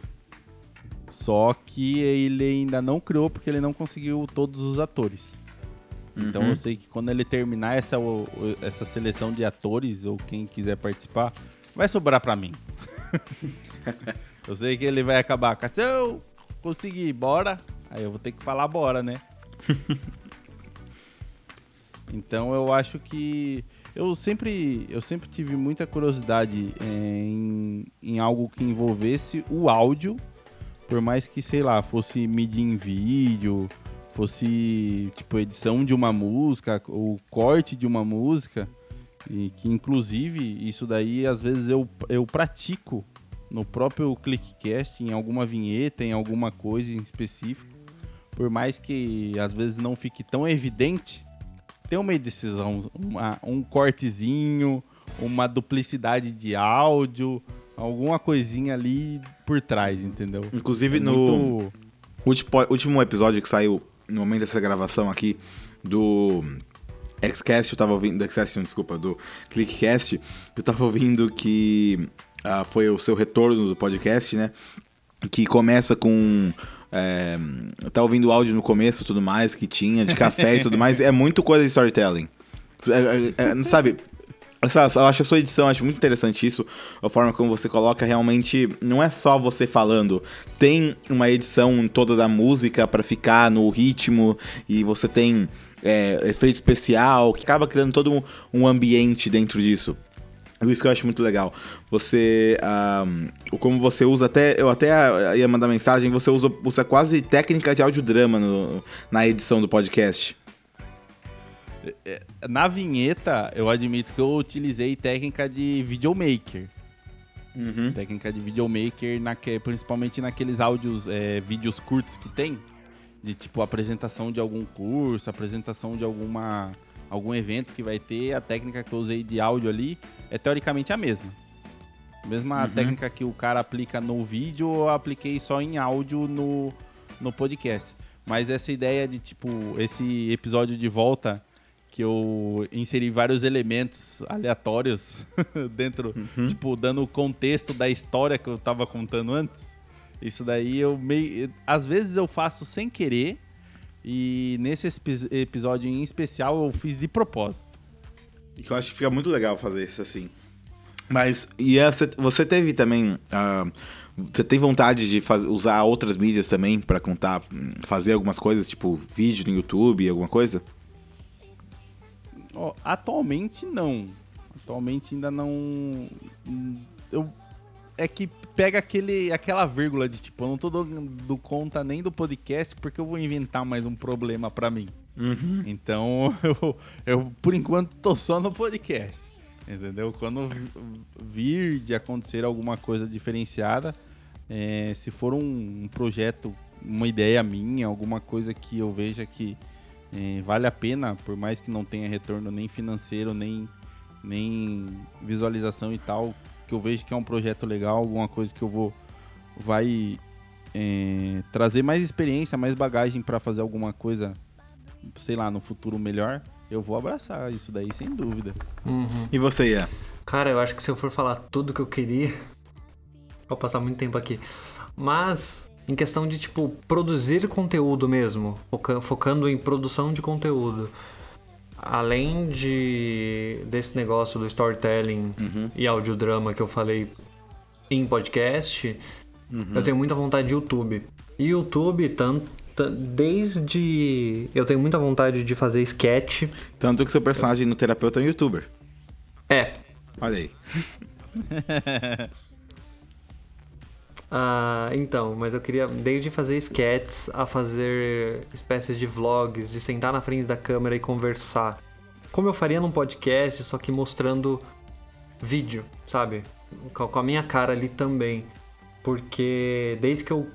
Só que ele ainda não criou porque ele não conseguiu todos os atores. Então
Uhum.
eu sei que quando ele terminar essa, essa seleção de atores, ou quem quiser participar, vai sobrar pra mim. eu sei que ele vai acabar eu conseguir, bora. Aí eu vou ter que falar bora, né? então eu acho que eu sempre, eu sempre tive muita curiosidade é, em, em algo que envolvesse o áudio, por mais que, sei lá, fosse mídia em vídeo, fosse tipo edição de uma música, ou corte de uma música, e que inclusive isso daí às vezes eu, eu pratico no próprio Clickcast, em alguma vinheta, em alguma coisa em específico, por mais que às vezes não fique tão evidente, tem uma decisão, uma- um cortezinho, uma duplicidade de áudio, alguma coisinha ali por trás, entendeu?
Inclusive,
É
no
muito-
último, último episódio que saiu, no momento dessa gravação aqui, do Xcast, eu tava ouvindo. Do Xcast, desculpa, do Clickcast, eu tava ouvindo que ah, foi o seu retorno do podcast, né? Que começa com. É, eu tava ouvindo o áudio no começo tudo mais, que tinha, de café e tudo mais. É muito coisa de storytelling. É, é, é, sabe? Eu acho a sua edição, acho muito interessante isso. A forma como você coloca realmente. Não é só você falando. Tem uma edição toda da música pra ficar no ritmo. E você tem é, efeito especial que acaba criando todo um, um ambiente dentro disso. Isso que eu acho muito legal. Você. ah, o como você usa até. Eu até ah, ia mandar mensagem, você usa, usa quase técnica de audiodrama no, na edição do podcast.
Na vinheta, eu admito que eu utilizei técnica de videomaker.
Uhum.
Técnica de videomaker, naque, principalmente naqueles áudios, é, vídeos curtos que tem. De tipo apresentação de algum curso, apresentação de alguma algum evento que vai ter. A técnica que eu usei de áudio ali é teoricamente a mesma. Mesma
Uhum.
técnica que o cara aplica no vídeo, eu apliquei só em áudio no, no podcast. Mas essa ideia de, tipo, esse episódio de volta, que eu inseri vários elementos aleatórios dentro, tipo, dando o contexto da história que eu tava contando antes. Isso daí eu meio. Às vezes eu faço sem querer. E nesse episódio em especial eu fiz de propósito.
Que eu acho que fica muito legal fazer isso assim. Mas, e é, você, teve também. ah, você tem vontade de faz- usar outras mídias também pra contar, fazer algumas coisas, tipo vídeo no YouTube, alguma coisa?
Ó, atualmente não. Atualmente ainda não. Eu é que pega aquele, aquela vírgula de tipo, eu não tô dando conta nem do podcast porque eu vou inventar mais um problema pra mim. Então, eu, eu por enquanto tô só no podcast. Entendeu? Quando vi- vir de acontecer alguma coisa diferenciada, é, se for um, um projeto, uma ideia minha, alguma coisa que eu veja que é, vale a pena, por mais que não tenha retorno nem financeiro, nem, nem visualização e tal, que eu vejo que é um projeto legal, alguma coisa que eu vou vai é, trazer mais experiência, mais bagagem para fazer alguma coisa, sei lá, no futuro melhor, eu vou abraçar isso daí sem dúvida.
E você, Ian?
Cara, eu acho que se eu for falar tudo que eu queria, vou passar muito tempo aqui. Mas, em questão de, tipo, produzir conteúdo mesmo, foca- focando em produção de conteúdo, além de desse negócio do storytelling e audiodrama que eu falei em podcast, eu tenho muita vontade de YouTube. E YouTube, tanto desde eu tenho muita vontade de fazer sketch.
Tanto que seu personagem no terapeuta é um youtuber.
É,
Olha aí.
Ah, então, mas eu queria desde fazer sketches a fazer espécies de vlogs, de sentar na frente da câmera e conversar. Como eu faria num podcast, só que mostrando vídeo, sabe? Com com a minha cara ali também. Porque desde que eu.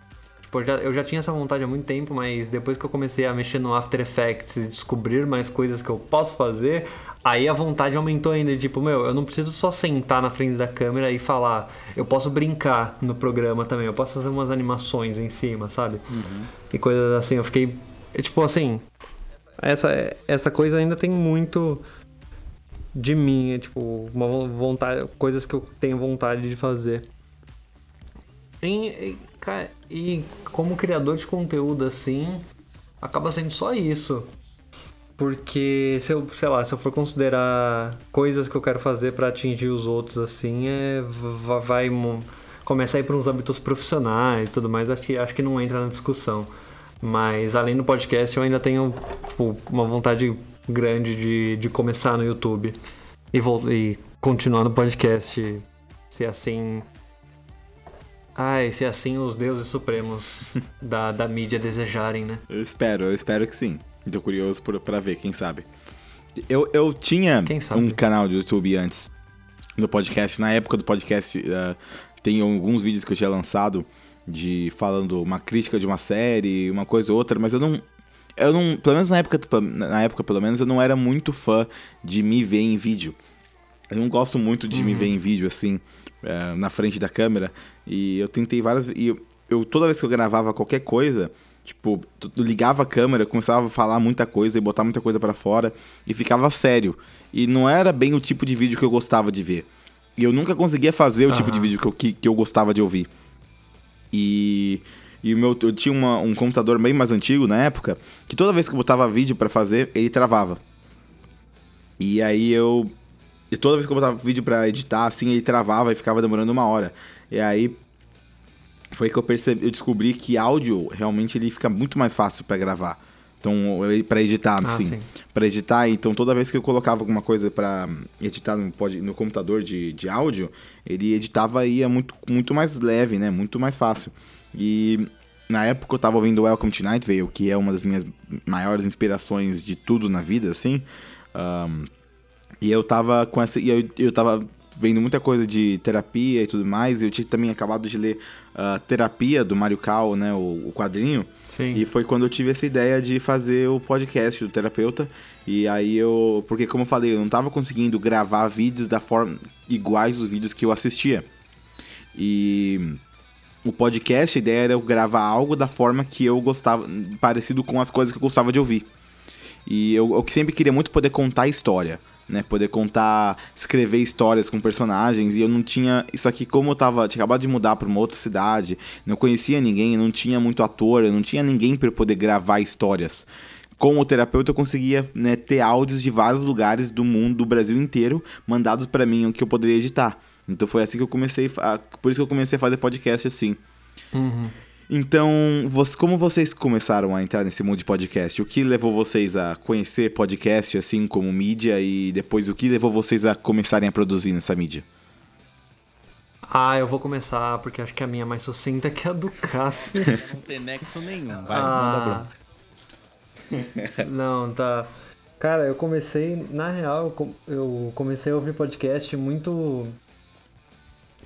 Eu já, eu já tinha essa vontade há muito tempo, mas depois que eu comecei a mexer no After Effects e descobrir mais coisas que eu posso fazer, aí a vontade aumentou ainda. Tipo, meu, eu não preciso só sentar na frente da câmera e falar. Eu posso brincar no programa também, eu posso fazer umas animações em cima, sabe? E coisas assim. Eu fiquei. é, Tipo assim. Essa, essa coisa ainda tem muito de mim, é, tipo, uma vo- vontade, coisas que eu tenho vontade de fazer. E, ca- e como criador de conteúdo assim, acaba sendo só isso. Porque se eu, sei lá, se eu for considerar coisas que eu quero fazer pra atingir os outros assim, é va- vai começar a ir para uns hábitos profissionais e tudo mais, acho que, acho que não entra na discussão. Mas além do podcast, eu ainda tenho tipo, uma vontade grande de, de começar no YouTube e, vol- e continuar no podcast. Se assim. Ai, se assim os deuses supremos da, da mídia desejarem, né?
Eu espero, eu espero que sim. Tô curioso por, pra ver, quem sabe. Eu, eu tinha um canal de YouTube antes, no podcast. Na época do podcast, eh, tem alguns vídeos que eu tinha lançado de falando uma crítica de uma série, uma coisa ou outra, mas eu não. Eu não. Pelo menos na época, na época, pelo menos, eu não era muito fã de me ver em vídeo. Eu não gosto muito de me ver em vídeo assim, é, na frente da câmera. E eu tentei várias. E eu, eu- toda vez que eu gravava qualquer coisa, tipo, ligava a câmera, começava a falar muita coisa e botar muita coisa pra fora e ficava sério. E não era bem o tipo de vídeo que eu gostava de ver. E eu nunca conseguia fazer o tipo de vídeo que eu, que, que eu gostava de ouvir. E, e o meu, eu tinha uma- um computador bem mais antigo na época, que toda vez que eu botava vídeo pra fazer, ele travava. E aí eu. E toda vez que eu botava vídeo pra editar, assim, ele travava e ficava demorando uma hora. E aí. Foi que eu percebi, eu descobri que áudio realmente ele fica muito mais fácil pra gravar. Então, pra editar, assim.
sim.
Pra editar, então toda vez que eu colocava alguma coisa pra editar no, pod- no computador de, de áudio, ele editava e ia muito, muito mais leve, né? Muito mais fácil. E na época eu tava ouvindo Welcome to Night Vale, que é uma das minhas maiores inspirações de tudo na vida, assim. Ahn, e eu tava com essa. E eu, eu tava vendo muita coisa de terapia e tudo mais. Eu tinha também acabado de ler ah, Terapia do Mario Cal, né? O, o quadrinho.
Sim.
E foi quando eu tive essa ideia de fazer o podcast do terapeuta. E aí eu. Porque, como eu falei, eu não tava conseguindo gravar vídeos da forma. iguais os vídeos que eu assistia. E. O podcast, a ideia era eu gravar algo da forma que eu gostava. parecido com as coisas que eu gostava de ouvir. E eu, eu sempre queria muito poder contar história, né? Poder contar, escrever histórias com personagens. E eu não tinha. Isso aqui, como eu tava. Tinha acabado de mudar pra uma outra cidade, não conhecia ninguém, não tinha muito ator, eu não tinha ninguém eu poder gravar histórias. Como terapeuta, eu conseguia né, ter áudios de vários lugares do mundo, do Brasil inteiro, mandados pra mim, que eu poderia editar. Então foi assim que eu comecei. A, por isso que eu comecei a fazer podcast assim.
Uhum.
Então, como vocês começaram a entrar nesse mundo de podcast? O que levou vocês a conhecer podcast assim como mídia e depois o que levou vocês a começarem a produzir nessa mídia?
Ah, eu vou começar porque acho que a minha é mais sucinta que a do Cássio.
Não tem nexo nenhum. Vai,
ah,
bronca.
não, tá. Cara, eu comecei, na real, eu comecei a ouvir podcast muito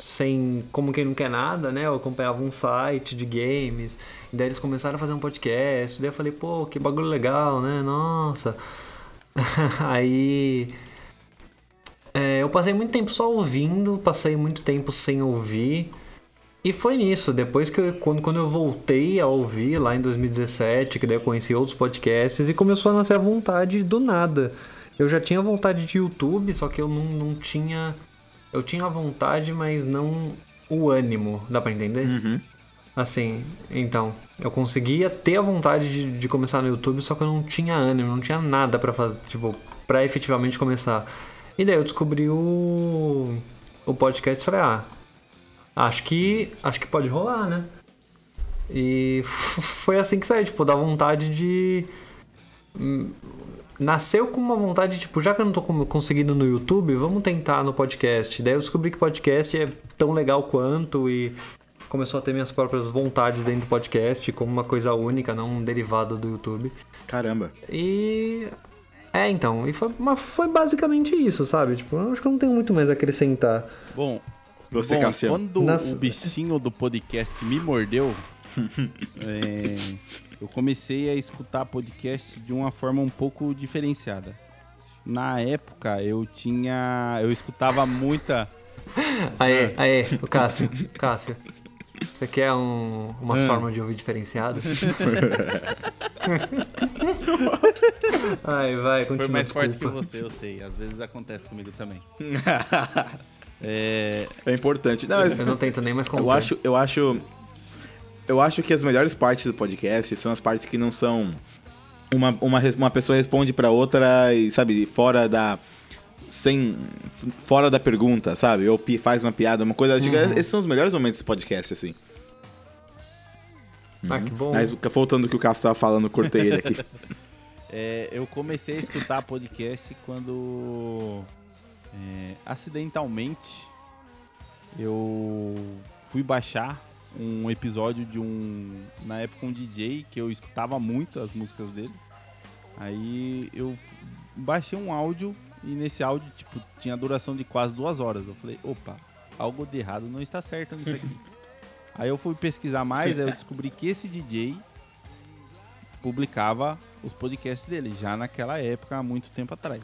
sem como quem não quer nada, né? Eu acompanhava um site de games, e daí eles começaram a fazer um podcast, daí eu falei, pô, que bagulho legal, né? Nossa. Aí é, eu passei muito tempo só ouvindo, passei muito tempo sem ouvir. E foi nisso, depois que eu, quando, quando eu voltei a ouvir lá em 2017, que daí eu conheci outros podcasts e começou a nascer a vontade do nada. Eu já tinha vontade de YouTube, só que eu não, não tinha. Eu tinha a vontade, mas não o ânimo, dá pra entender? Assim, então, eu conseguia ter a vontade de, de começar no YouTube, só que eu não tinha ânimo, não tinha nada pra fazer, tipo, pra efetivamente começar. E daí eu descobri o, o podcast e falei, ah, acho que, acho que pode rolar, né? E foi assim que saiu, tipo, da vontade de. Nasceu com uma vontade, tipo, já que eu não tô conseguindo no YouTube, vamos tentar no podcast. Daí eu descobri que podcast é tão legal quanto e começou a ter minhas próprias vontades dentro do podcast, como uma coisa única, não um derivado do YouTube.
Caramba.
E. É, então, e foi, mas foi basicamente isso, sabe? Tipo, eu acho que eu não tenho muito mais a acrescentar.
Bom,
Você,
bom,
Cassiano.
quando
Nas-
o bichinho do podcast me mordeu, é, eu comecei a escutar podcast de uma forma um pouco diferenciada. Na época, eu tinha... Eu escutava muita...
Aê, aê, o Cássio, Cássio. Você quer um, uma
Ah.
forma de ouvir diferenciado? Ai, vai, continua,
Foi mais
desculpa.
forte que você, eu sei. Às vezes acontece comigo também. É,
É importante. Não, mas
Eu não tento nem mais contar.
eu acho, eu acho, eu acho que as melhores partes do podcast são as partes que não são uma, uma, uma pessoa responde pra outra e sabe fora da sem fora da pergunta, sabe? Ou faz uma piada, uma coisa. Acho que
Uhum.
Esses são os melhores momentos do podcast, assim.
Ah, que bom.
Mas voltando ao que o Cássio tava falando, cortei ele aqui.
É, eu comecei a escutar podcast quando é, acidentalmente eu fui baixar um episódio de um na época um DJ que eu escutava muito as músicas dele. Aí eu baixei um áudio e nesse áudio tipo tinha duração de quase duas horas. Eu falei, opa, algo de errado não está certo nisso aqui. Aí eu fui pesquisar mais, aí eu descobri que esse DJ publicava os podcasts dele, já naquela época, há muito tempo atrás.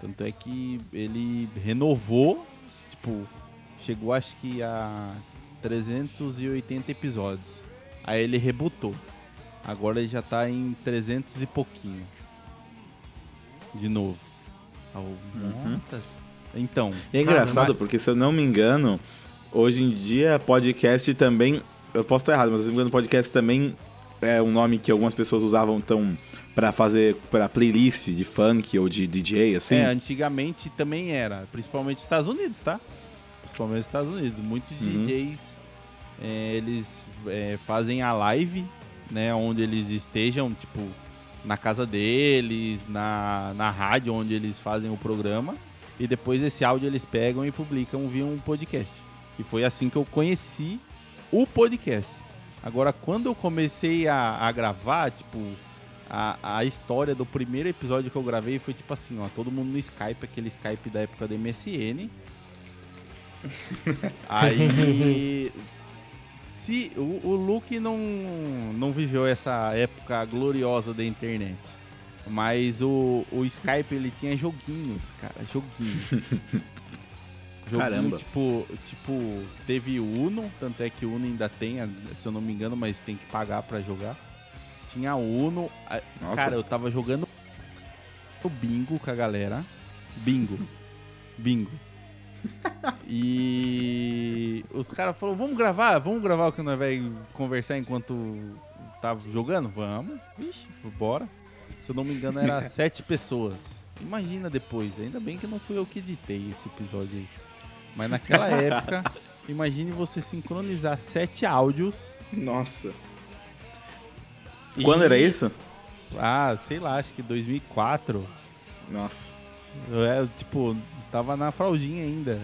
Tanto é que ele renovou, tipo, chegou acho que a 380 episódios. Aí ele rebutou. Agora ele já tá em 300 e pouquinho. De novo. Nossa. Então.
É engraçado
caramba,
porque, se eu não me engano, hoje em dia podcast também. Eu posso estar errado, mas se eu não me engano, podcast também é um nome que algumas pessoas usavam tão pra fazer pra playlist de funk ou de DJ, assim.
É, antigamente também era, principalmente nos Estados Unidos, tá? Principalmente nos Estados Unidos. Muitos
Uhum.
DJs, é, eles é, fazem a live, né, onde eles estejam, tipo, na casa deles, na, na rádio onde eles fazem o programa, e depois esse áudio eles pegam e publicam via um podcast. E foi assim que eu conheci o podcast. Agora, quando eu comecei a, a gravar, tipo, a, a história do primeiro episódio que eu gravei foi tipo assim, ó, todo mundo no Skype, aquele Skype da época do MSN. Aí. Se o, o Luke não, não viveu essa época gloriosa da internet. Mas o, o Skype ele tinha joguinhos, cara, joguinhos. Joguinho,
Caramba.
Tipo, tipo, teve Uno, tanto é que Uno ainda tem, se eu não me engano, mas tem que pagar pra jogar. Tinha Uno.
Nossa.
Cara, eu tava jogando o bingo com a galera. Bingo. Bingo. E os caras falaram, vamos gravar, vamos gravar o que nós vai conversar enquanto tá jogando? Vamos. Vixe, bora. Se eu não me engano, era sete pessoas. Imagina depois, ainda bem que não fui eu que editei esse episódio aí. Mas naquela época, imagine você sincronizar sete áudios.
Nossa.
e-
Quando era isso?
Ah, sei lá, acho que 2004.
Nossa.
É, tipo, tava na fraldinha ainda.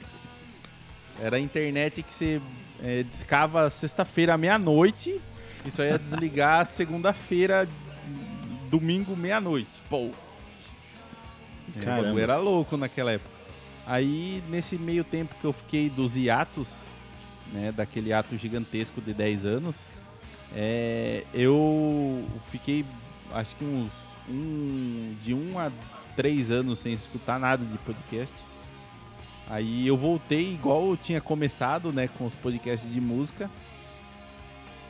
Era a internet que você é, discava sexta-feira à meia-noite e só ia desligar segunda-feira, domingo, meia-noite. Pô. É, o
Caramba.
era louco naquela época. Aí, nesse meio tempo que eu fiquei dos hiatos, né, daquele ato gigantesco de 10 anos, é, eu fiquei, acho que uns um, de um a três anos sem escutar nada de podcast. Aí eu voltei igual eu tinha começado, né, com os podcasts de música.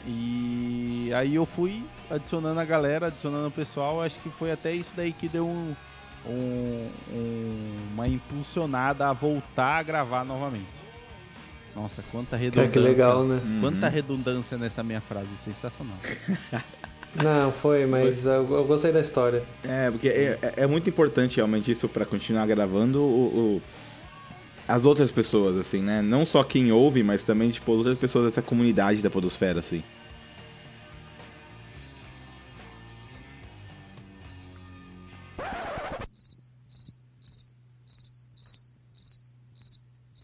E aí eu fui adicionando a galera, adicionando o pessoal. Acho que foi até isso daí que deu um, um- um- uma impulsionada a voltar a gravar novamente. Nossa, quanta
Cara,
redundância.
que legal, né?
Quanta redundância nessa minha frase, sensacional.
Não, foi, mas eu, eu gostei da história.
É, porque é, é- é muito importante realmente isso pra continuar gravando o, o- as outras pessoas, assim, né? Não só quem ouve, mas também, tipo, outras pessoas dessa comunidade da podosfera, assim.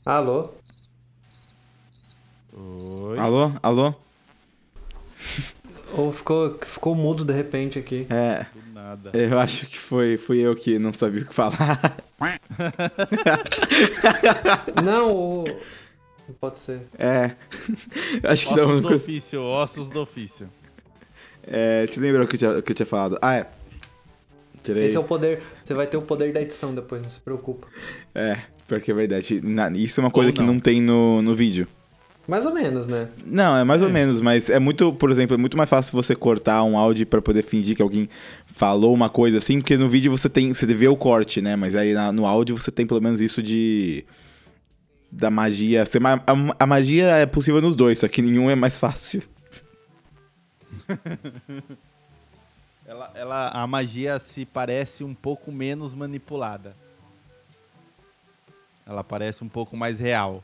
Alô?
Oi.
Alô? Alô?
Ou ficou, ficou mudo de repente aqui.
É,
Do nada.
eu acho que foi, fui eu que não sabia o que falar.
Não, o... não pode ser.
É, acho que não.
Ossos
não
do ofício, ossos do ofício.
É, te lembra o que eu tinha, o que eu tinha falado? Ah, é. Tirei.
Esse é o poder. Você vai ter o poder da edição depois, não se preocupa.
É, porque é verdade. Isso é uma coisa que
não.
não tem no, no vídeo.
Mais ou menos, né?
Não, é mais ou
É.
menos, mas é muito, por exemplo, é muito mais fácil você cortar um áudio pra poder fingir que alguém falou uma coisa assim, porque no vídeo você tem, você vê o corte, né? Mas aí na- no áudio você tem pelo menos isso de da magia. Ma- a, a magia é possível nos dois, só que nenhum é mais fácil.
Ela, ela, a magia se parece um pouco menos manipulada. Ela parece um pouco mais real.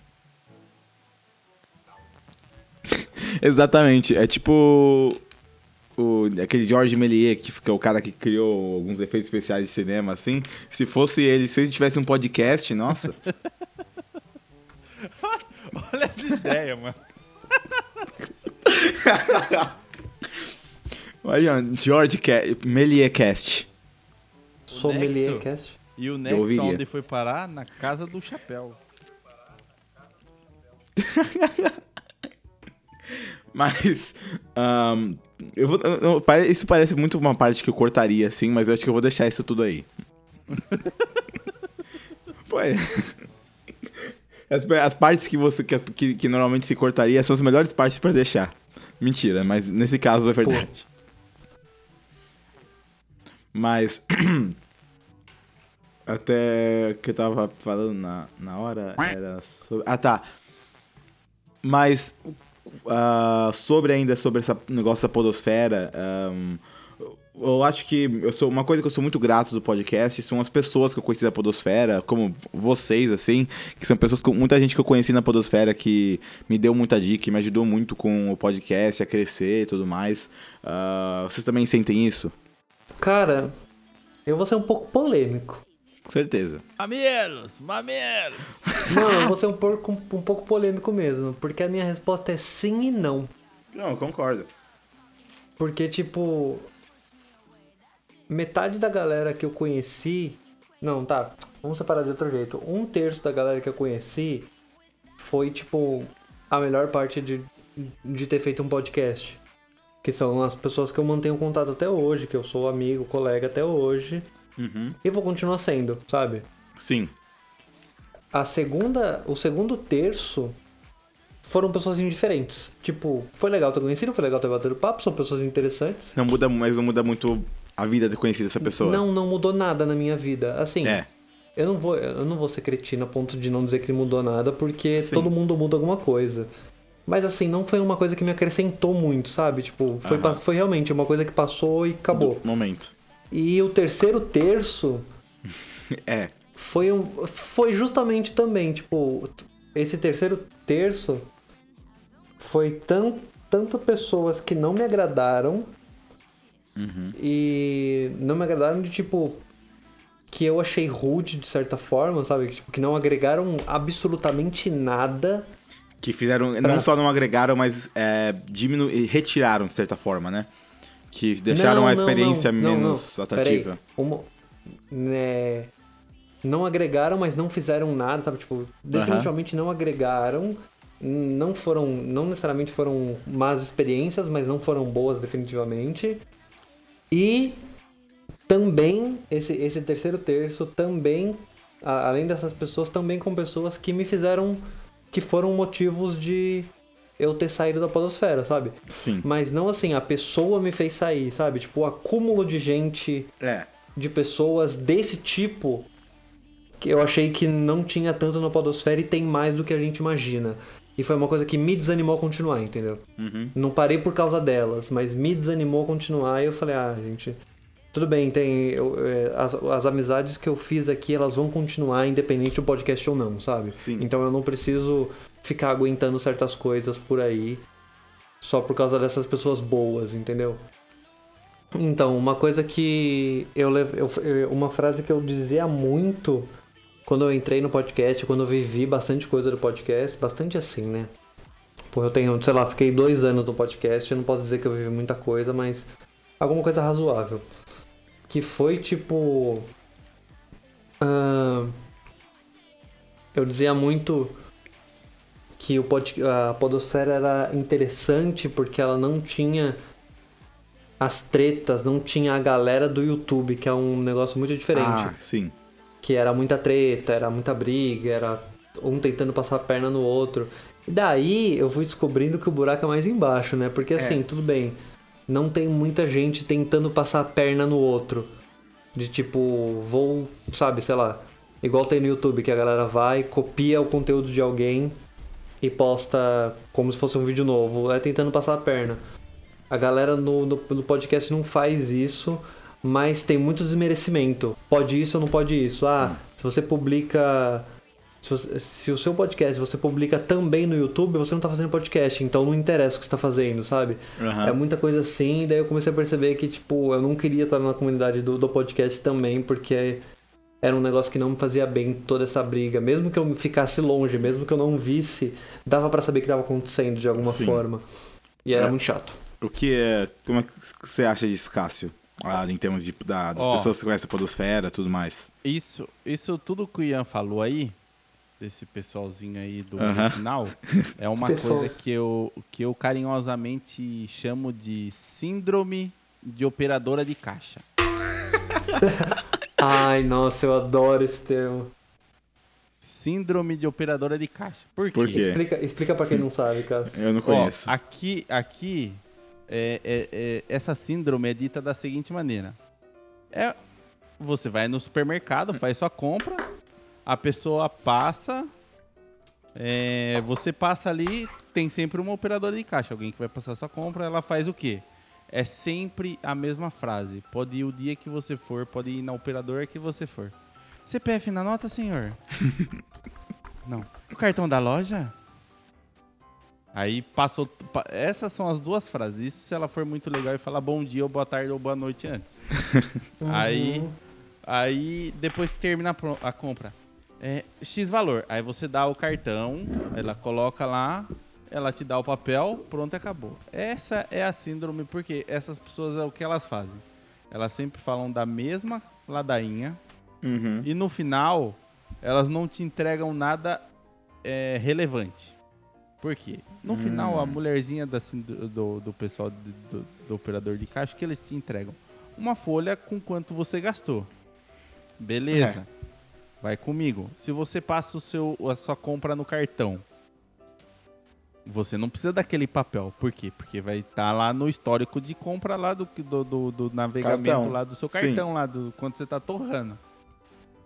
Exatamente. É tipo o, aquele George Méliès, que fica o cara que criou alguns efeitos especiais de cinema, assim. Se fosse ele, se ele tivesse um podcast, nossa.
Olha essa ideia, mano.
Olha, George Ca Méliès Cast.
Sommelier
Nexo.
Cast.
E o
Eu
Nexo onde foi parar? Na casa do chapéu.
Mas. ahn, eu vou, eu- eu- isso parece muito uma parte que eu cortaria, assim, mas eu acho que eu vou deixar isso tudo aí. Pô, é. As, as partes que você que, que, que normalmente se cortaria são as melhores partes pra deixar. Mentira, mas nesse caso é verdade. Mas. Até que eu tava falando na, na hora era sobre. Ah, tá. Mas. Ah, sobre ainda sobre esse negócio da podosfera. ahn, eu acho que eu sou uma coisa que eu sou muito grato do podcast são as pessoas que eu conheci da podosfera, como vocês assim, que são pessoas que muita gente que eu conheci na podosfera que me deu muita dica, me ajudou muito com o podcast a crescer e tudo mais. Ah, vocês também sentem isso?
Cara, eu vou ser um pouco polêmico.
Com certeza.
Mamilos, mamilos.
Não, eu vou ser um pouco, um pouco polêmico mesmo, porque a minha resposta é sim e não.
Não, eu concordo.
Porque, tipo, metade da galera que eu conheci. Não, tá. Vamos separar de outro jeito. Um terço da galera que eu conheci foi, tipo, a melhor parte de, de ter feito um podcast. Que são as pessoas que eu mantenho contato até hoje, que eu sou amigo, colega até hoje. E vou continuar sendo, sabe?
Sim.
A segunda, o segundo terço foram pessoas indiferentes. Tipo, foi legal ter conhecido, foi legal ter batido papo, são pessoas interessantes.
Não muda, mas não muda muito a vida de ter conhecido essa pessoa.
Não, não mudou nada na minha vida. Assim,
É.
eu não vou, eu não vou ser cretino a ponto de não dizer que mudou nada, porque
Sim.
todo mundo muda alguma coisa. Mas assim, não foi uma coisa que me acrescentou muito, sabe? Tipo, foi, foi realmente uma coisa que passou e acabou.
Momento.
E o terceiro terço
É.
foi um foi justamente também, tipo, esse terceiro terço foi tão, tanto pessoas que não me agradaram e não me agradaram de tipo que eu achei rude de certa forma, sabe? Que, tipo, que não agregaram absolutamente nada.
Que fizeram. Não
Pra-
só não agregaram, mas é, diminu... retiraram, de certa forma, né? Que deixaram
Não,
a experiência
não, não,
menos atrativa.
Uma- né, não agregaram, mas não fizeram nada, sabe? Tipo, definitivamente não agregaram. Não foram. Não necessariamente foram más experiências, mas não foram boas definitivamente. E também, esse, esse terceiro terço também, a- além dessas pessoas, também com pessoas que me fizeram. que foram motivos de eu ter saído da podosfera, sabe?
Sim.
Mas não assim, a pessoa me fez sair, sabe? Tipo, o acúmulo de gente,
É.
de pessoas desse tipo, que eu achei que não tinha tanto na podosfera e tem mais do que a gente imagina. E foi uma coisa que me desanimou a continuar, entendeu? Não parei por causa delas, mas me desanimou a continuar e eu falei, ah, gente, tudo bem, tem. eu- é, as, as amizades que eu fiz aqui, elas vão continuar independente do podcast ou não, sabe?
Sim.
Então eu não preciso ficar aguentando certas coisas por aí só por causa dessas pessoas boas, entendeu? Então, uma coisa que eu, eu uma frase que eu dizia muito quando eu entrei no podcast, quando eu vivi bastante coisa do podcast, bastante assim, né? Pô, eu tenho, sei lá, fiquei dois anos no podcast, eu não posso dizer que eu vivi muita coisa, mas alguma coisa razoável. Que foi tipo. ahn, eu dizia muito que o pod, a Podosfera era interessante porque ela não tinha as tretas, não tinha a galera do YouTube, que é um negócio muito diferente.
Ah, sim.
Que era muita treta, era muita briga, era um tentando passar a perna no outro. E daí eu fui descobrindo que o buraco é mais embaixo, né? Porque assim, tudo bem, não tem muita gente tentando passar a perna no outro. De tipo, vou, sabe, sei lá, igual tem no YouTube, que a galera vai, copia o conteúdo de alguém e posta como se fosse um vídeo novo, é tentando passar a perna. A galera no, no, no podcast não faz isso, mas tem muito desmerecimento. Pode isso ou não pode isso? Ah, se você publica. Se, você- se o seu podcast você publica também no YouTube, você não tá fazendo podcast, então não interessa o que você tá fazendo, sabe?
Aham.
É muita coisa assim, e daí eu comecei a perceber que, tipo, eu não queria estar na comunidade do, do podcast também, porque era um negócio que não me fazia bem toda essa briga. Mesmo que eu ficasse longe, mesmo que eu não visse, dava pra saber o que tava acontecendo de alguma
Sim.
forma. E era
É.
muito chato.
O que é. Como é que você acha disso, Cássio? Ah, em termos de, da- das
Ó.
pessoas que conhecem a Podosfera e tudo mais.
Isso, isso tudo que o Ian falou aí, desse pessoalzinho aí do
Aham.
final, é uma
Pessoal.
coisa que eu, que eu carinhosamente chamo de síndrome de operadora de caixa.
Ai, nossa, eu adoro esse termo.
Síndrome de operadora de caixa. Por quê?
Por quê?
Explica, explica pra quem não sabe, cara.
Eu não
Ó,
conheço.
aqui, aqui é, é- é- essa síndrome é dita da seguinte maneira: é, você vai no supermercado, faz sua compra, a pessoa passa, é, você passa ali, tem sempre uma operadora de caixa, alguém que vai passar sua compra, ela faz o quê? É sempre a mesma frase. Pode ir o dia que você for, pode ir na operadora que você for. CPF na nota, senhor? Não. O cartão da loja? Aí passou. pa- Essas são as duas frases. Isso se ela for muito legal e falar bom dia, ou boa tarde, ou boa noite antes. Aí. Aí, depois que termina a compra, é X valor. Aí você dá o cartão, ela coloca lá, ela te dá o papel, pronto, acabou. Essa é a síndrome, porque essas pessoas é o que elas fazem. Elas sempre falam da mesma ladainha,
Uhum.
e no final, elas não te entregam nada é, relevante. Por quê? No final, a mulherzinha da, do, do, pessoal do, do- do operador de caixa, que eles te entregam? Uma folha com quanto você gastou. Beleza. Vai comigo. Se você passa o seu, a sua compra no cartão, você não precisa daquele papel. Por quê? Porque vai estar lá no histórico de compra lá do, do, do, do navegamento
Cartão.
lá do seu
Sim.
cartão lá, do quanto você tá torrando.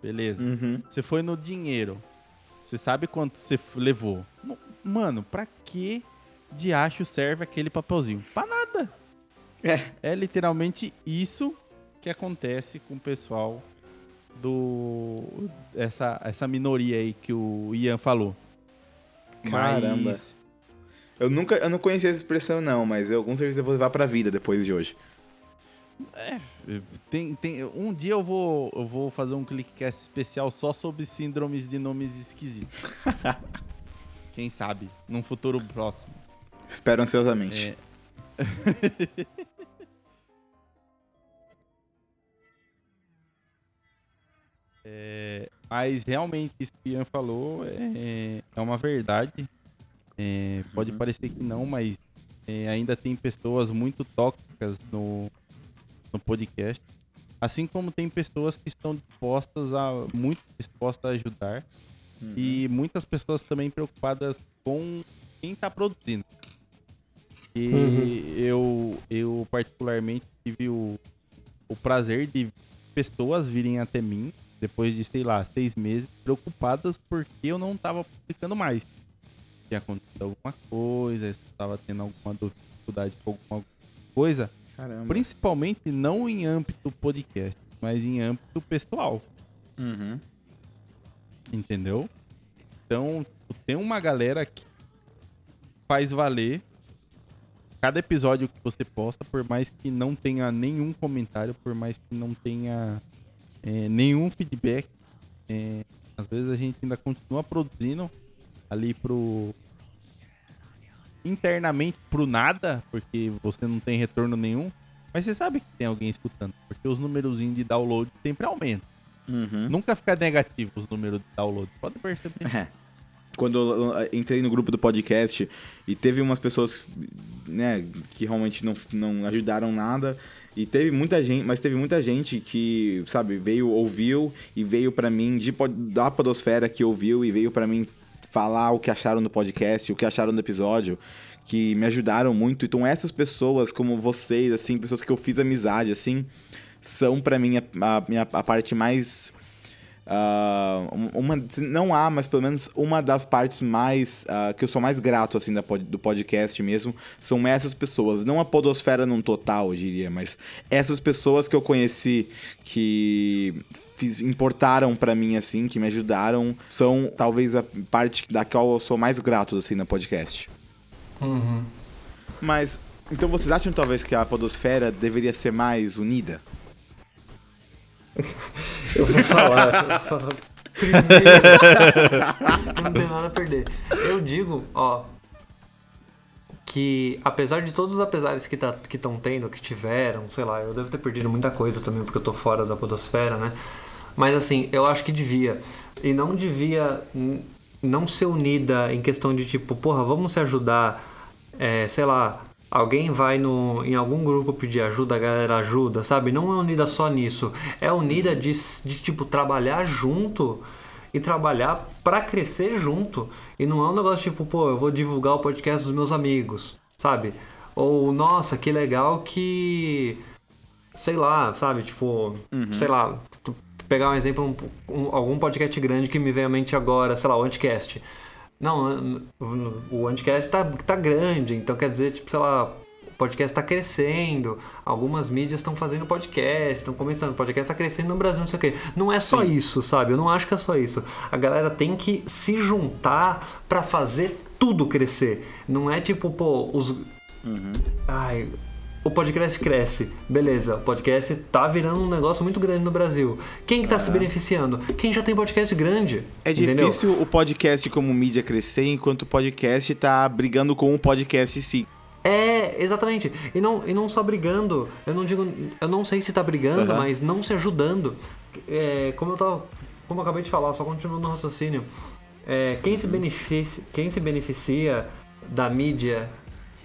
Beleza.
Uhum.
Você foi no dinheiro. Você sabe quanto você levou. Mano, pra que de acho serve aquele papelzinho? Pra nada.
É.
É literalmente isso que acontece com o pessoal do. Essa, essa minoria aí que o Ian falou.
Caramba.
Mas,
Eu nunca, eu não conhecia essa expressão não, mas eu com certeza vou levar pra vida depois de hoje.
tem, tem, um dia eu vou, eu vou fazer um clickcast especial só sobre síndromes de nomes esquisitos. Quem sabe? Num futuro próximo.
Espero ansiosamente.
É, mas realmente isso que o Ian falou é, é uma verdade. É, pode parecer que não, mas é, ainda tem pessoas muito tóxicas no, no podcast. Assim como tem pessoas que estão dispostas a muito dispostas a ajudar e muitas pessoas também preocupadas com quem está produzindo. E
Uhum.
eu, eu particularmente tive o, o prazer de pessoas virem até mim depois de, sei lá, seis meses, preocupadas porque eu não tava publicando mais. Tinha acontecido alguma coisa, estava tendo alguma dificuldade com alguma coisa,
Caramba.
principalmente não em âmbito podcast, mas em âmbito pessoal,
Uhum.
entendeu? Então, tem uma galera que faz valer cada episódio que você posta, por mais que não tenha nenhum comentário, por mais que não tenha é, nenhum feedback, é, às vezes a gente ainda continua produzindo ali pro internamente pro nada, porque você não tem retorno nenhum, mas você sabe que tem alguém escutando, porque os númerozinhos de download sempre aumentam.
Uhum.
Nunca fica negativo os números de download, pode perceber.
É. Quando entrei no grupo do podcast e teve umas pessoas, né, que realmente não, não ajudaram nada. E teve muita gente, mas teve muita gente que, sabe, veio, ouviu e veio pra mim, de, da podosfera que ouviu e veio pra mim falar o que acharam do podcast, o que acharam do episódio, que me ajudaram muito. Então essas pessoas, como vocês, assim, pessoas que eu fiz amizade, assim, são pra mim a, a, a parte mais ah, uma não há, mas pelo menos uma das partes mais ah, que eu sou mais grato assim da do podcast mesmo são essas pessoas, não a podosfera num total, eu diria, mas essas pessoas que eu conheci que fiz- importaram pra mim assim, que me ajudaram, são talvez a parte da qual eu sou mais grato assim na podcast.
Uhum.
Mas então vocês acham talvez que a podosfera deveria ser mais unida?
Eu vou falar. eu vou falar primeiro. não tem nada a perder. Eu digo, ó. Que apesar de todos os apesares que tá, estão tendo, que tiveram, sei lá, eu devo ter perdido muita coisa também porque eu tô fora da podosfera, né? Mas assim, eu acho que devia. E não devia não ser unida em questão de tipo, porra, vamos se ajudar, é, sei lá, alguém vai no, em algum grupo pedir ajuda, a galera ajuda, sabe? Não é unida só nisso. É unida de, de tipo, trabalhar junto e trabalhar para crescer junto. E não é um negócio tipo, pô, eu vou divulgar o podcast dos meus amigos, sabe? Ou, nossa, que legal que. Sei lá, sabe? Tipo, sei lá, pegar um exemplo, um- um- algum podcast grande que me vem à mente agora, sei lá, o Anticast. Não, o Anticast tá, tá grande, então quer dizer, tipo, sei lá, o podcast tá crescendo, algumas mídias estão fazendo podcast, estão começando, o podcast tá crescendo no Brasil, não sei o quê. Não é só isso, sabe? Eu não acho que é só isso. A galera tem que se juntar pra fazer tudo crescer. Não é tipo, pô, os. Ai. O podcast cresce, beleza. O podcast tá virando um negócio muito grande no Brasil. Quem que tá se beneficiando? Quem já tem podcast grande.
É
entendeu?
difícil o podcast como mídia crescer enquanto o podcast tá brigando com o podcast em si.
É, exatamente. E não, e não só brigando. Eu não digo. Eu não sei se tá brigando,
Aham.
mas não se ajudando. É, como eu tava. Como eu acabei de falar, só continuando no raciocínio. É, quem, se beneficia, quem se beneficia da mídia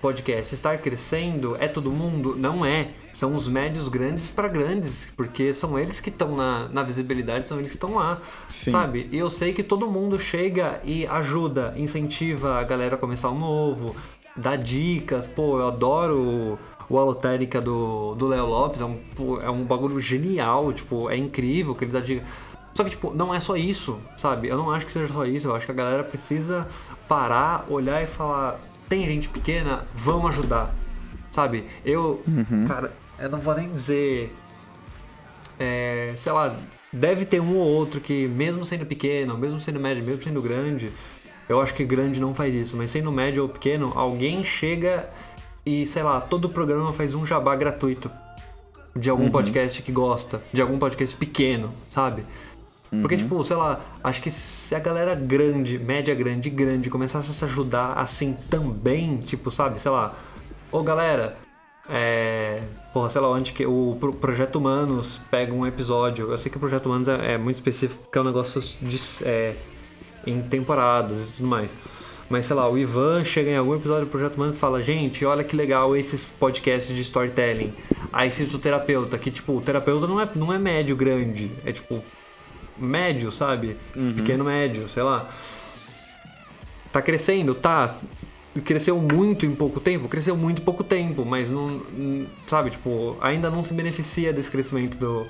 podcast estar crescendo é todo mundo? Não é. São os médios grandes para grandes, porque são eles que estão na, na visibilidade, são eles que estão lá.
Sim.
Sabe? E eu sei que todo mundo chega e ajuda, incentiva a galera a começar um novo, dá dicas. Pô, eu adoro o Alotérica do do Léo Lopes, é um, é um bagulho genial, tipo, é incrível que ele dá dica. Só que, tipo, não é só isso, sabe? Eu não acho que seja só isso, eu acho que a galera precisa parar, olhar e falar: tem gente pequena, vamos ajudar, sabe? Eu, cara, eu não vou nem dizer é, sei lá, deve ter um ou outro que, mesmo sendo pequeno, mesmo sendo médio, mesmo sendo grande, eu acho que grande não faz isso, mas sendo médio ou pequeno, alguém chega e, sei lá, todo programa faz um jabá gratuito de algum podcast que gosta, de algum podcast pequeno, sabe? Porque, tipo, sei lá, acho que se a galera grande, média grande, grande, começasse a se ajudar assim também, tipo, sabe, sei lá, ô galera, é. Porra, sei lá, onde que o Pro- Projeto Humanos pega um episódio. Eu sei que o Projeto Humanos é, é muito específico, porque é um negócio de, é, em temporadas e tudo mais. Mas sei lá, o Ivan chega em algum episódio do Projeto Humanos e fala: Gente, olha que legal esses podcasts de storytelling. Aí cita o terapeuta, que tipo, o terapeuta não é, não é médio grande, é tipo médio, sabe? Pequeno médio, sei lá. Tá crescendo? Tá. Cresceu muito em pouco tempo? Cresceu muito em pouco tempo, mas não. não- Sabe, tipo, ainda não se beneficia desse crescimento do,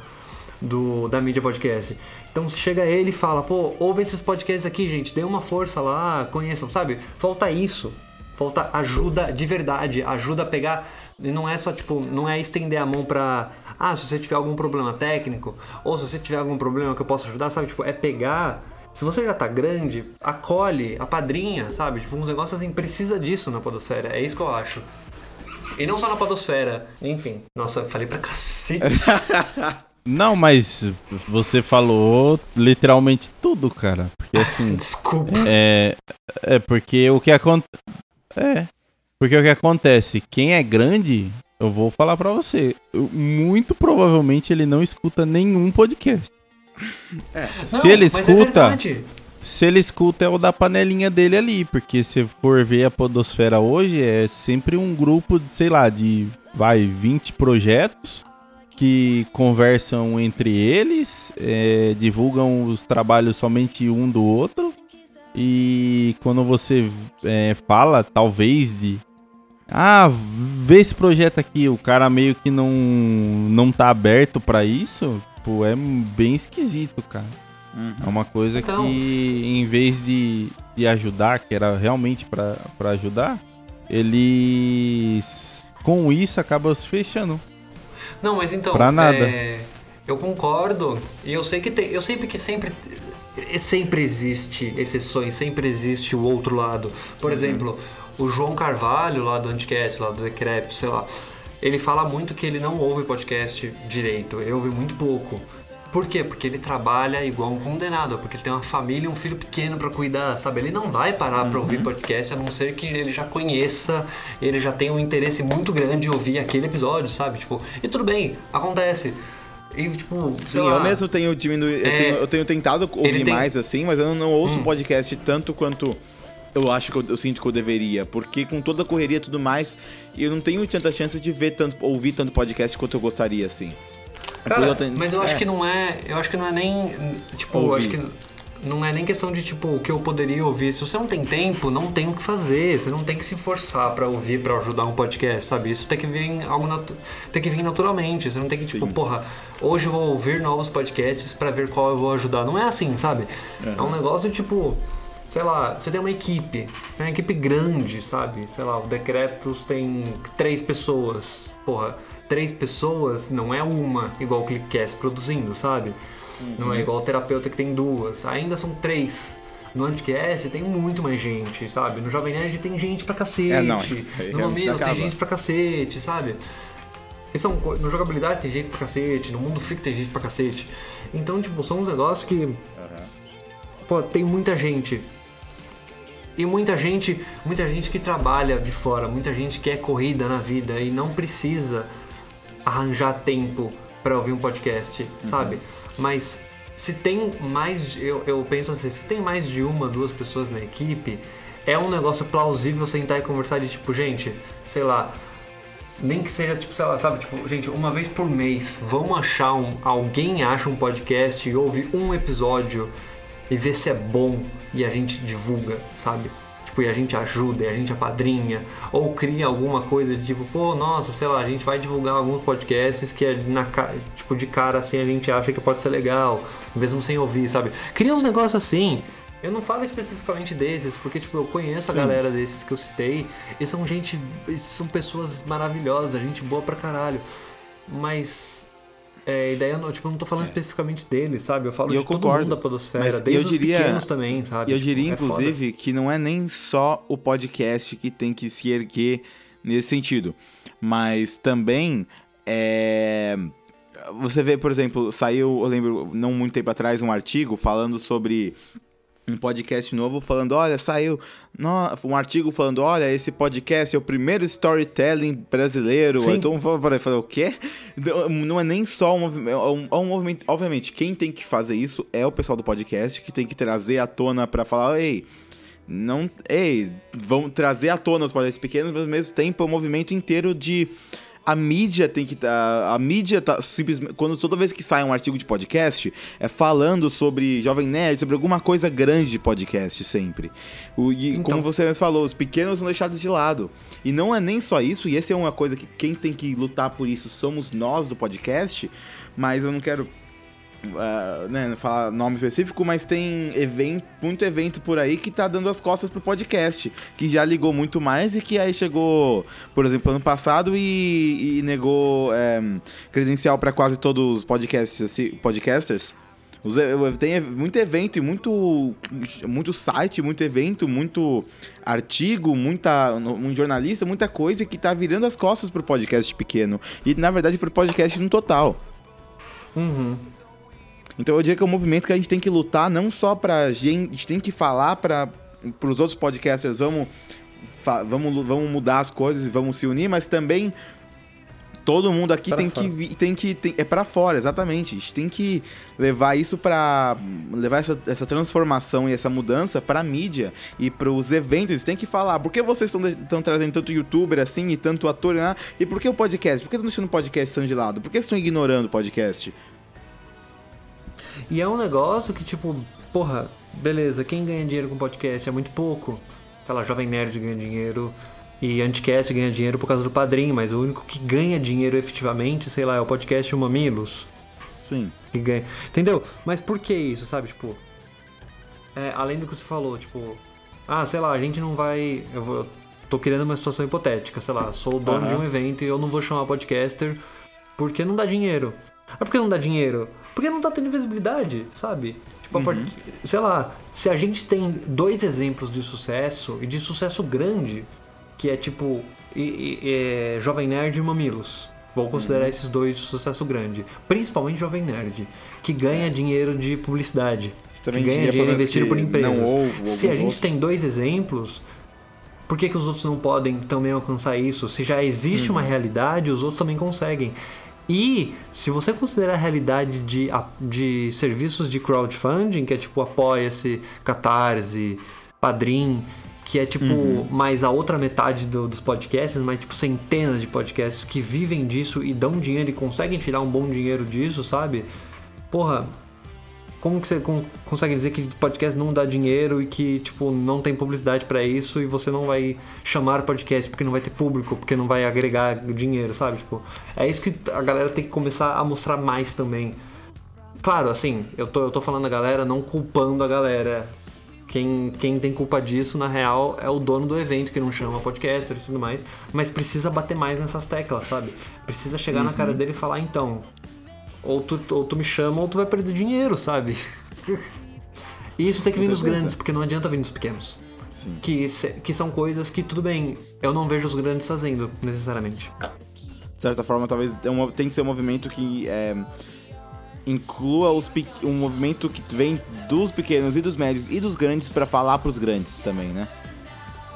do, da mídia podcast. Então chega ele e fala, pô, ouve esses podcasts aqui, gente, dê uma força lá, conheçam, sabe? Falta isso. Falta ajuda de verdade, ajuda a pegar. E não é só, tipo, não é estender a mão pra. Ah, se você tiver algum problema técnico, ou se você tiver algum problema que eu possa ajudar, sabe? Tipo, é pegar. Se você já tá grande, acolhe, apadrinha, sabe? Tipo, uns negócios assim, precisa disso na Podosfera. É isso que eu acho. E não só na Podosfera. Enfim. Nossa, falei pra cacete.
Não, mas você falou literalmente tudo, cara. Porque assim.
Desculpa.
É, é porque o que acontece. É. Porque o que acontece, quem é grande, eu vou falar pra você, eu- muito provavelmente ele não escuta nenhum podcast. se ele
mas é
escuta,
verdade.
se ele escuta é o da panelinha dele ali, porque se for ver a Podosfera hoje, é sempre um grupo de, sei lá, de vai 20 projetos que conversam entre eles, é, divulgam os trabalhos somente um do outro. E quando você é, fala, talvez, de. Ah, vê esse projeto aqui, o cara meio que não, não tá aberto pra isso, pô, é bem esquisito, cara. É uma coisa
Então-
que, em vez de, de ajudar, que era realmente pra pra ajudar, eles com isso acabam se fechando.
Não, mas então.
Pra nada.
é, eu concordo. E eu sei que tem. Eu sei que sempre. Sempre existe exceções, sempre existe o outro lado. Por exemplo, o João Carvalho, lá do Anticast, lá do Decrépito, sei lá. Ele fala muito que ele não ouve podcast direito, ele ouve muito pouco. Por quê? Porque ele trabalha igual um condenado, porque ele tem uma família e um filho pequeno pra cuidar, sabe? Ele não vai parar pra ouvir podcast a não ser que ele já conheça, ele já tenha um interesse muito grande em ouvir aquele episódio, sabe? Tipo, e tudo bem, acontece. E tipo,
Sim,
lá,
eu mesmo tenho diminuído. Eu,
É,
tenho, eu tenho tentado ouvir
tem- Hum.
mais assim, mas eu não, não ouço podcast tanto quanto eu acho que eu, eu sinto que eu deveria, porque com toda a correria e tudo mais, eu não tenho tanta chance de ver tanto, ouvir tanto podcast quanto eu gostaria, assim.
Cara,
eu tenho-
mas eu acho
é.
que não é. Eu acho que não é nem. Tipo, eu
Ouvir.
acho que não é nem questão de tipo o que eu poderia ouvir. Se você não tem tempo, não tem o que fazer. Você não tem que se forçar pra ouvir, pra ajudar um podcast, sabe? Isso tem que vir algo natu- tem que vir naturalmente. Você não tem que tipo, porra, hoje eu vou ouvir novos podcasts pra ver qual eu vou ajudar. Não é assim, sabe? É um negócio de tipo sei lá, você tem uma equipe, você tem uma equipe grande, sabe? Sei lá, o Decretos tem três pessoas. Porra, três pessoas não é uma igual o Clipcast produzindo, sabe? Não é igual o terapeuta que tem duas. Ainda são três. No Anticast tem muito mais gente, sabe? No Jovem Nerd tem gente pra cacete.
É, não,
no Mamilos tem gente pra cacete, sabe? E são, no jogabilidade tem gente pra cacete, no mundo freak tem gente pra cacete. Então, tipo, são uns negócios que. Pô, tem muita gente. E muita gente, muita gente que trabalha de fora, muita gente que é corrida na vida e não precisa arranjar tempo pra ouvir um podcast, sabe? Mas se tem mais, eu, eu penso assim, se tem mais de uma, duas pessoas na equipe, é um negócio plausível sentar e conversar de tipo, gente, sei lá, nem que seja, tipo, sei lá, sabe, tipo, gente, uma vez por mês, vamos achar um. Alguém acha um podcast e ouve um episódio e vê se é bom e a gente divulga, sabe? Tipo, e a gente ajuda, e a gente apadrinha, ou cria alguma coisa de tipo, pô, nossa, sei lá, a gente vai divulgar alguns podcasts que é na tipo de cara assim a gente acha que pode ser legal, mesmo sem ouvir, sabe? Cria uns negócios assim. Eu não falo especificamente desses, porque tipo, eu conheço a galera desses que eu citei, e são gente, são pessoas maravilhosas, gente boa pra caralho. Mas é, e daí eu não, tipo, não tô falando especificamente deles, sabe? Eu falo
É. E
de
eu
todo
concordo.
mundo da podosfera,
Mas
desde
eu
os
diria-
pequenos também, sabe?
Eu
Tipo,
diria,
é foda.
inclusive, que não é nem só o podcast que tem que se erguer nesse sentido, mas também é. Você vê, por exemplo, saiu, eu lembro, não muito tempo atrás, um artigo falando sobre um podcast novo falando, olha, saiu um artigo falando, olha, esse podcast é o primeiro storytelling brasileiro.
Sim.
Então, para falar o quê? Não- Não é nem só um, é um, é um movimento. Obviamente, quem tem que fazer isso é o pessoal do podcast, que tem que trazer à tona pra falar, ei. Não, ei, vão trazer à tona os podcasts pequenos, mas ao mesmo tempo é um movimento inteiro de a mídia tem que a, a mídia tá simplesmente quando toda vez que sai um artigo de podcast é falando sobre jovem nerd, sobre alguma coisa grande de podcast sempre. O, e
Então.
como você mesmo falou, os pequenos são deixados de lado. E não é nem só isso, e essa é uma coisa que quem tem que lutar por isso somos nós do podcast, mas eu não quero ah, né, não falar nome específico, mas tem evento, muito evento por aí que tá dando as costas pro podcast, que já ligou muito mais e que aí chegou, por exemplo, ano passado e, e negou é, credencial para quase todos os podcasts, assim, podcasters. Tem muito evento e muito, muito site, muito evento, muito artigo, muita, um jornalista, muita coisa que tá virando as costas pro podcast pequeno. E na verdade pro podcast no total.
Uhum.
Então eu diria que é um movimento que a gente tem que lutar não só pra gente, a gente tem que falar para os outros podcasters, vamos, vamos, vamos mudar as coisas e vamos se unir, mas também todo mundo aqui
Pra
tem
fora.
que, tem que tem- é para fora, exatamente. A gente tem que levar isso pra levar essa, essa transformação e essa mudança pra mídia e pros eventos. Eles têm que falar, por que vocês estão trazendo tanto youtuber assim e tanto ator, né? E por que o podcast? Por que estão deixando o podcast de lado? Por que estão ignorando o podcast?
E é um negócio que, tipo, porra, beleza, quem ganha dinheiro com podcast é muito pouco. Sei lá, Jovem Nerd ganha dinheiro e Anticast ganha dinheiro por causa do padrinho, mas o único que ganha dinheiro efetivamente, sei lá, é o podcast Mamilos.
Sim.
que ganha. Entendeu? Mas por que isso, sabe? Tipo, é, além do que você falou, tipo, ah, sei lá, a gente não vai. Eu vou. Tô criando uma situação hipotética, sei lá, sou o dono de um evento e eu não vou chamar podcaster porque não dá dinheiro. Ah, por que não dá dinheiro? Porque não tá tendo visibilidade, sabe? Tipo, part- sei lá, se a gente tem dois exemplos de sucesso e de sucesso grande, que é tipo e- e- é, Jovem Nerd e Mamilos. Vou considerar esses dois de sucesso grande. Principalmente Jovem Nerd, que ganha dinheiro de publicidade.
Isso também
que ganha dinheiro investido por empresas. Se a gente
outros.
tem dois exemplos, por que, que os outros não podem também alcançar isso? Se já existe
Uhum.
uma realidade, os outros também conseguem. E se você considerar a realidade de, de serviços de crowdfunding, que é tipo Apoia-se, Catarse, Padrim, que é tipo mais a outra metade do- dos podcasts, mas tipo centenas de podcasts que vivem disso e dão dinheiro e conseguem tirar um bom dinheiro disso, sabe? Porra, como que você con- consegue dizer que podcast não dá dinheiro e que, tipo, não tem publicidade pra isso e você não vai chamar podcast porque não vai ter público, porque não vai agregar dinheiro, sabe? Tipo, é isso que a galera tem que começar a mostrar mais também. Claro, assim, eu tô, eu tô falando a galera, não culpando a galera. Quem, quem tem culpa disso, na real, é o dono do evento que não chama podcasters e tudo mais. Mas precisa bater mais nessas teclas, sabe? Precisa chegar na cara dele e falar, então, ou tu, ou tu me chama ou tu vai perder dinheiro, sabe? e isso tem que vir dos grandes, porque não adianta vir dos pequenos.
Sim.
Que, que são coisas que, tudo bem, eu não vejo os grandes fazendo, necessariamente.
De certa forma, talvez é tem que ser um movimento que é, inclua os um movimento que vem dos pequenos e dos médios e dos grandes pra falar pros grandes também, né?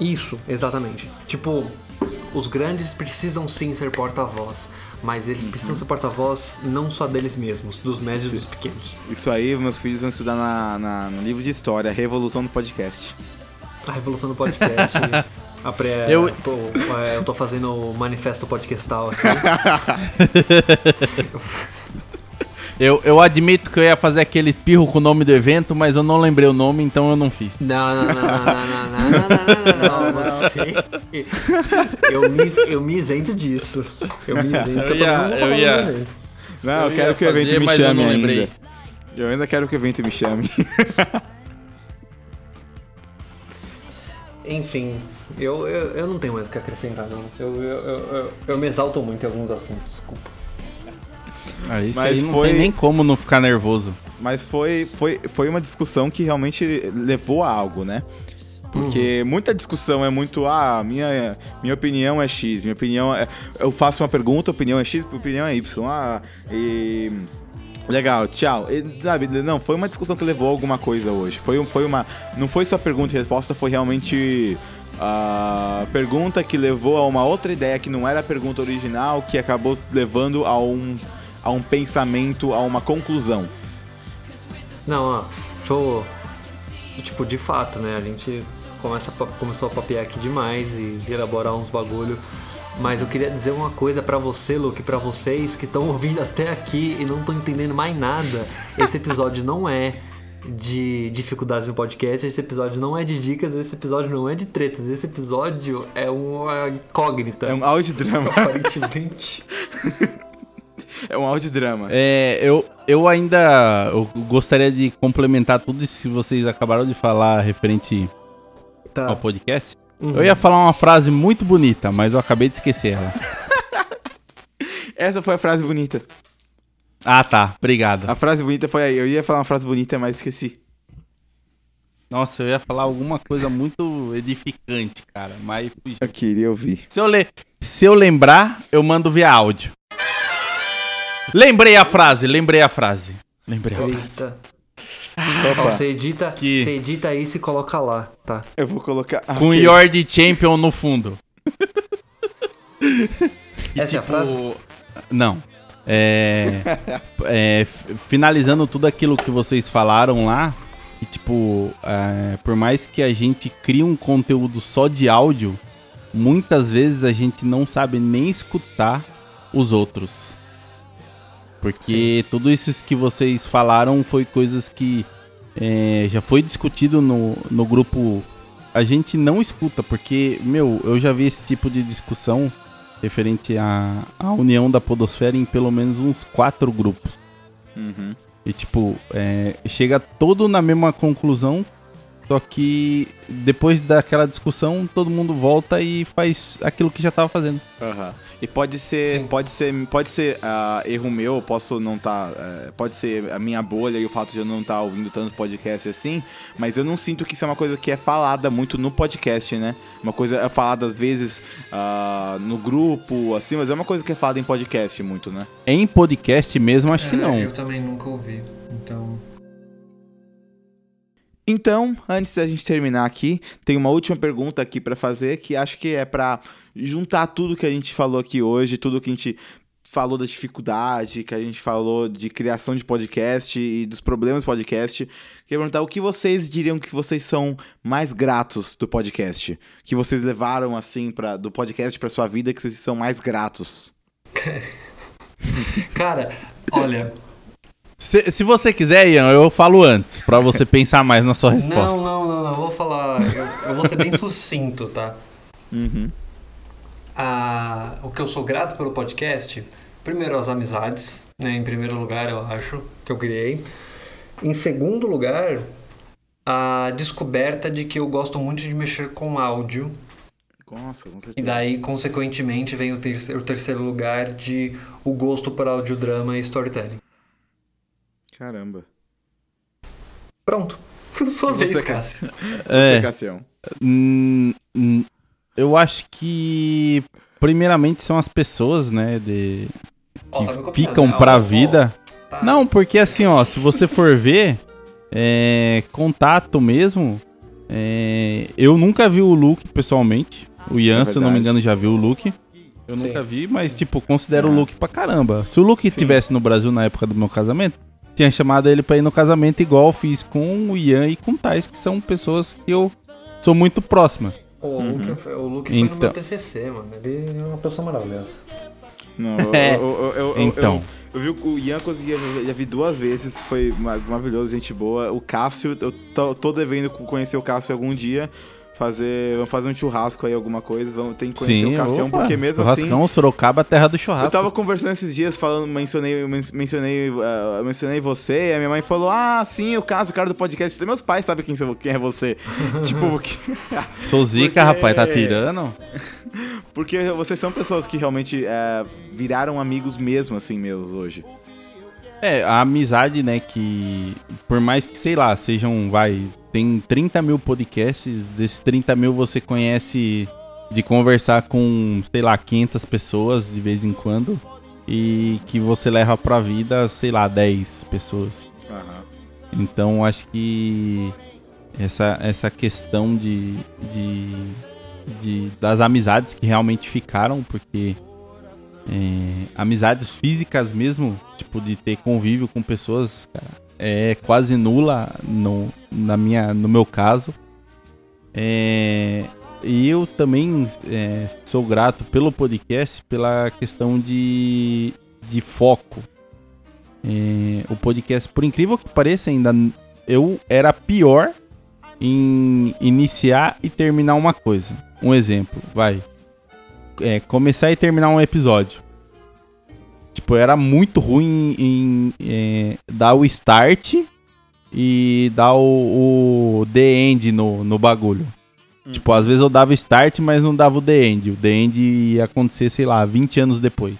Isso, exatamente. Tipo, os grandes precisam sim ser porta-voz, mas eles precisam ser porta-voz não só deles mesmos, dos médios e dos pequenos.
Isso aí, meus filhos vão estudar na, na- no livro de história, a revolução do podcast.
A revolução do podcast. A pré,
Eu-
pô, é, eu tô fazendo o manifesto podcastal aqui.
Eu, eu admito que eu ia fazer aquele espirro com o nome do evento, mas eu não lembrei o nome, então eu não fiz.
Não, não, não, não, não, não, não, não, não, não, você. Eu me, eu me isento disso. Eu me isento.
Eu ia- eu ia-.
Não,
Eu
eu, quero que o evento
fazer,
me
eu
chame
não
ainda.
lembrei.
Eu ainda quero que o evento me chame.
Enfim, eu, eu, eu não tenho mais o que acrescentar, não. Eu, eu, eu, eu, eu me exalto muito em alguns assuntos, desculpa.
Ah, isso
Mas
aí não
foi-
tem nem como não ficar nervoso.
Mas foi, foi, foi uma discussão que realmente levou a algo, né? Porque muita discussão é muito, ah, minha, minha opinião é X, minha opinião é. Eu faço uma pergunta, opinião é X, opinião é Y. Ah, e. Legal, tchau. E, sabe, não, foi uma discussão que levou a alguma coisa hoje. Foi, foi uma. Não foi só pergunta e resposta, foi realmente. a pergunta que levou a uma outra ideia que não era a pergunta original, que acabou levando a um, a um pensamento, a uma conclusão.
Não, ó, show. Tipo, de fato, né? A gente começa a começou a papear aqui demais e elaborar uns bagulho. Mas eu queria dizer uma coisa pra você, Luke, pra vocês que estão ouvindo até aqui e não estão entendendo mais nada. Esse episódio não é de dificuldades no podcast, esse episódio não é de dicas, esse episódio não é de tretas, esse episódio é uma incógnita.
É um audiodrama.
Aparentemente.
É um audiodrama.
É, eu, eu ainda eu gostaria de complementar tudo isso que vocês acabaram de falar referente
Tá.
ao podcast.
Uhum.
Eu ia falar uma frase muito bonita, mas eu acabei de esquecer ela.
Essa foi a frase bonita.
Ah, tá. Obrigado.
A frase bonita foi aí. Eu ia falar uma frase bonita, mas esqueci.
Nossa, eu ia falar alguma coisa muito edificante, cara, mas fugiu.
Eu queria ouvir.
Se eu, le... Se eu lembrar, eu mando via áudio. Lembrei a frase, lembrei a frase. Lembrei a frase.
Eita. Ó, você edita,
Que-
você edita isso e coloca lá, tá?
eu vou colocar. Ah,
Com. Yord Champion no fundo.
Essa é a frase?
O- Não. É, é, finalizando tudo aquilo que vocês falaram lá, que tipo, é, por mais que a gente crie um conteúdo só de áudio, muitas vezes a gente não sabe nem escutar os outros. Porque tudo isso que vocês falaram foi coisas que é, já foi discutido no, no grupo. A gente não escuta, porque, meu, eu já vi esse tipo de discussão referente à, à união da podosfera em pelo menos uns quatro grupos.
Uhum.
E tipo, é, chega todo na mesma conclusão, só que depois daquela discussão todo mundo volta e faz aquilo que já tava fazendo.
Aham. E pode ser,
Sim.
pode ser, pode ser ah, erro meu, eu posso não estar, pode ser a minha bolha e o fato de eu não estar ouvindo tanto podcast assim, mas eu não sinto que isso é uma coisa que é falada muito no podcast, né? Uma coisa é falada às vezes ah, no grupo, assim, mas é uma coisa que é falada em podcast muito, né?
Em podcast mesmo, acho que não.
Eu também nunca ouvi, então...
Então, antes da gente terminar aqui, tem uma última pergunta aqui pra fazer que acho que é pra juntar tudo que a gente falou aqui hoje, tudo que a gente falou da dificuldade, que a gente falou de criação de podcast e dos problemas do podcast. Queria perguntar o que vocês diriam que vocês são mais gratos do podcast? Que vocês levaram, assim, pra, do podcast pra sua vida, que vocês são mais gratos?
Cara, olha,
Se, se você quiser, Ian, eu falo antes, pra você pensar mais na sua resposta.
não, não, não, não, eu vou falar, eu, eu vou ser bem sucinto, tá?
Uhum.
Ah, o que eu sou grato pelo podcast, primeiro as amizades, né? Em primeiro lugar, eu acho, que eu criei. Em segundo lugar, a descoberta de que eu gosto muito de mexer com áudio.
Nossa, com
E
certeza.
daí, consequentemente, vem o terceiro, o terceiro lugar de o gosto por audiodrama e storytelling.
Caramba.
Pronto. Sua vez, Cássio.
É.
Você, Cassião.
Hum, hum, eu acho que primeiramente são as pessoas, né, de
tá me
que
copiando,
ficam
né?
pra
Ó, ó,
vida.
tá.
Não, porque assim, ó, se você for ver é, contato mesmo, é, eu nunca vi o Luke pessoalmente. O Ian,
É
se eu não me engano, já viu o Luke. Eu
Sim.
nunca vi, mas tipo, considero o
Ah.
Luke pra caramba. Se o Luke
Sim.
estivesse no Brasil na época do meu casamento, tinha chamado ele pra ir no casamento igual eu fiz com o Ian e com o Tais, que são pessoas que eu sou muito próximas.
O
Uhum.
Luke, foi- o Luke foi no
Então.
meu TCC, mano. Ele é uma pessoa maravilhosa.
Não, eu,
É.
eu, eu, eu- eu-
Então.
Eu, vi o Ian conseguia, já vi duas vezes, foi ma- maravilhoso, gente boa. O Cássio, eu tô, tô devendo conhecer o Cássio algum dia, fazer, vamos fazer um churrasco aí, alguma coisa, vamos ter que conhecer o Cassião,
opa,
porque mesmo assim...
Churrascão, Sorocaba, terra do churrasco.
Eu tava conversando esses dias, falando, mencionei, men- mencionei, ah, mencionei você, e a minha mãe falou, ah, sim, o caso, o cara do podcast. Meus pais sabem quem, quem é você. tipo,
Sou zica,
Porque-
rapaz, tá tirando?
porque vocês são pessoas que realmente eh, viraram amigos mesmo, assim, meus, hoje.
É, a amizade, né, que por mais que, sei lá, sejam, vai, tem 30 mil podcasts, desses 30 mil você conhece de conversar com, sei lá, 500 pessoas de vez em quando e que você leva pra vida, sei lá, 10 pessoas.
Aham.
Então acho que essa, essa questão de, de, de- das amizades que realmente ficaram, porque é, amizades físicas mesmo, tipo de ter convívio com pessoas, cara, é quase nula no, na minha, no meu caso. É, e eu também é, sou grato pelo podcast, pela questão de, de foco. É, o podcast, por incrível que pareça, ainda eu era pior em iniciar e terminar uma coisa. Um exemplo, vai. É, começar e terminar um episódio. Tipo, eu era muito ruim em, é, dar o start e dar o, o the end no, no bagulho. Tipo, às vezes eu dava o start, mas não dava o the end. O the end ia acontecer, sei lá, 20 anos depois.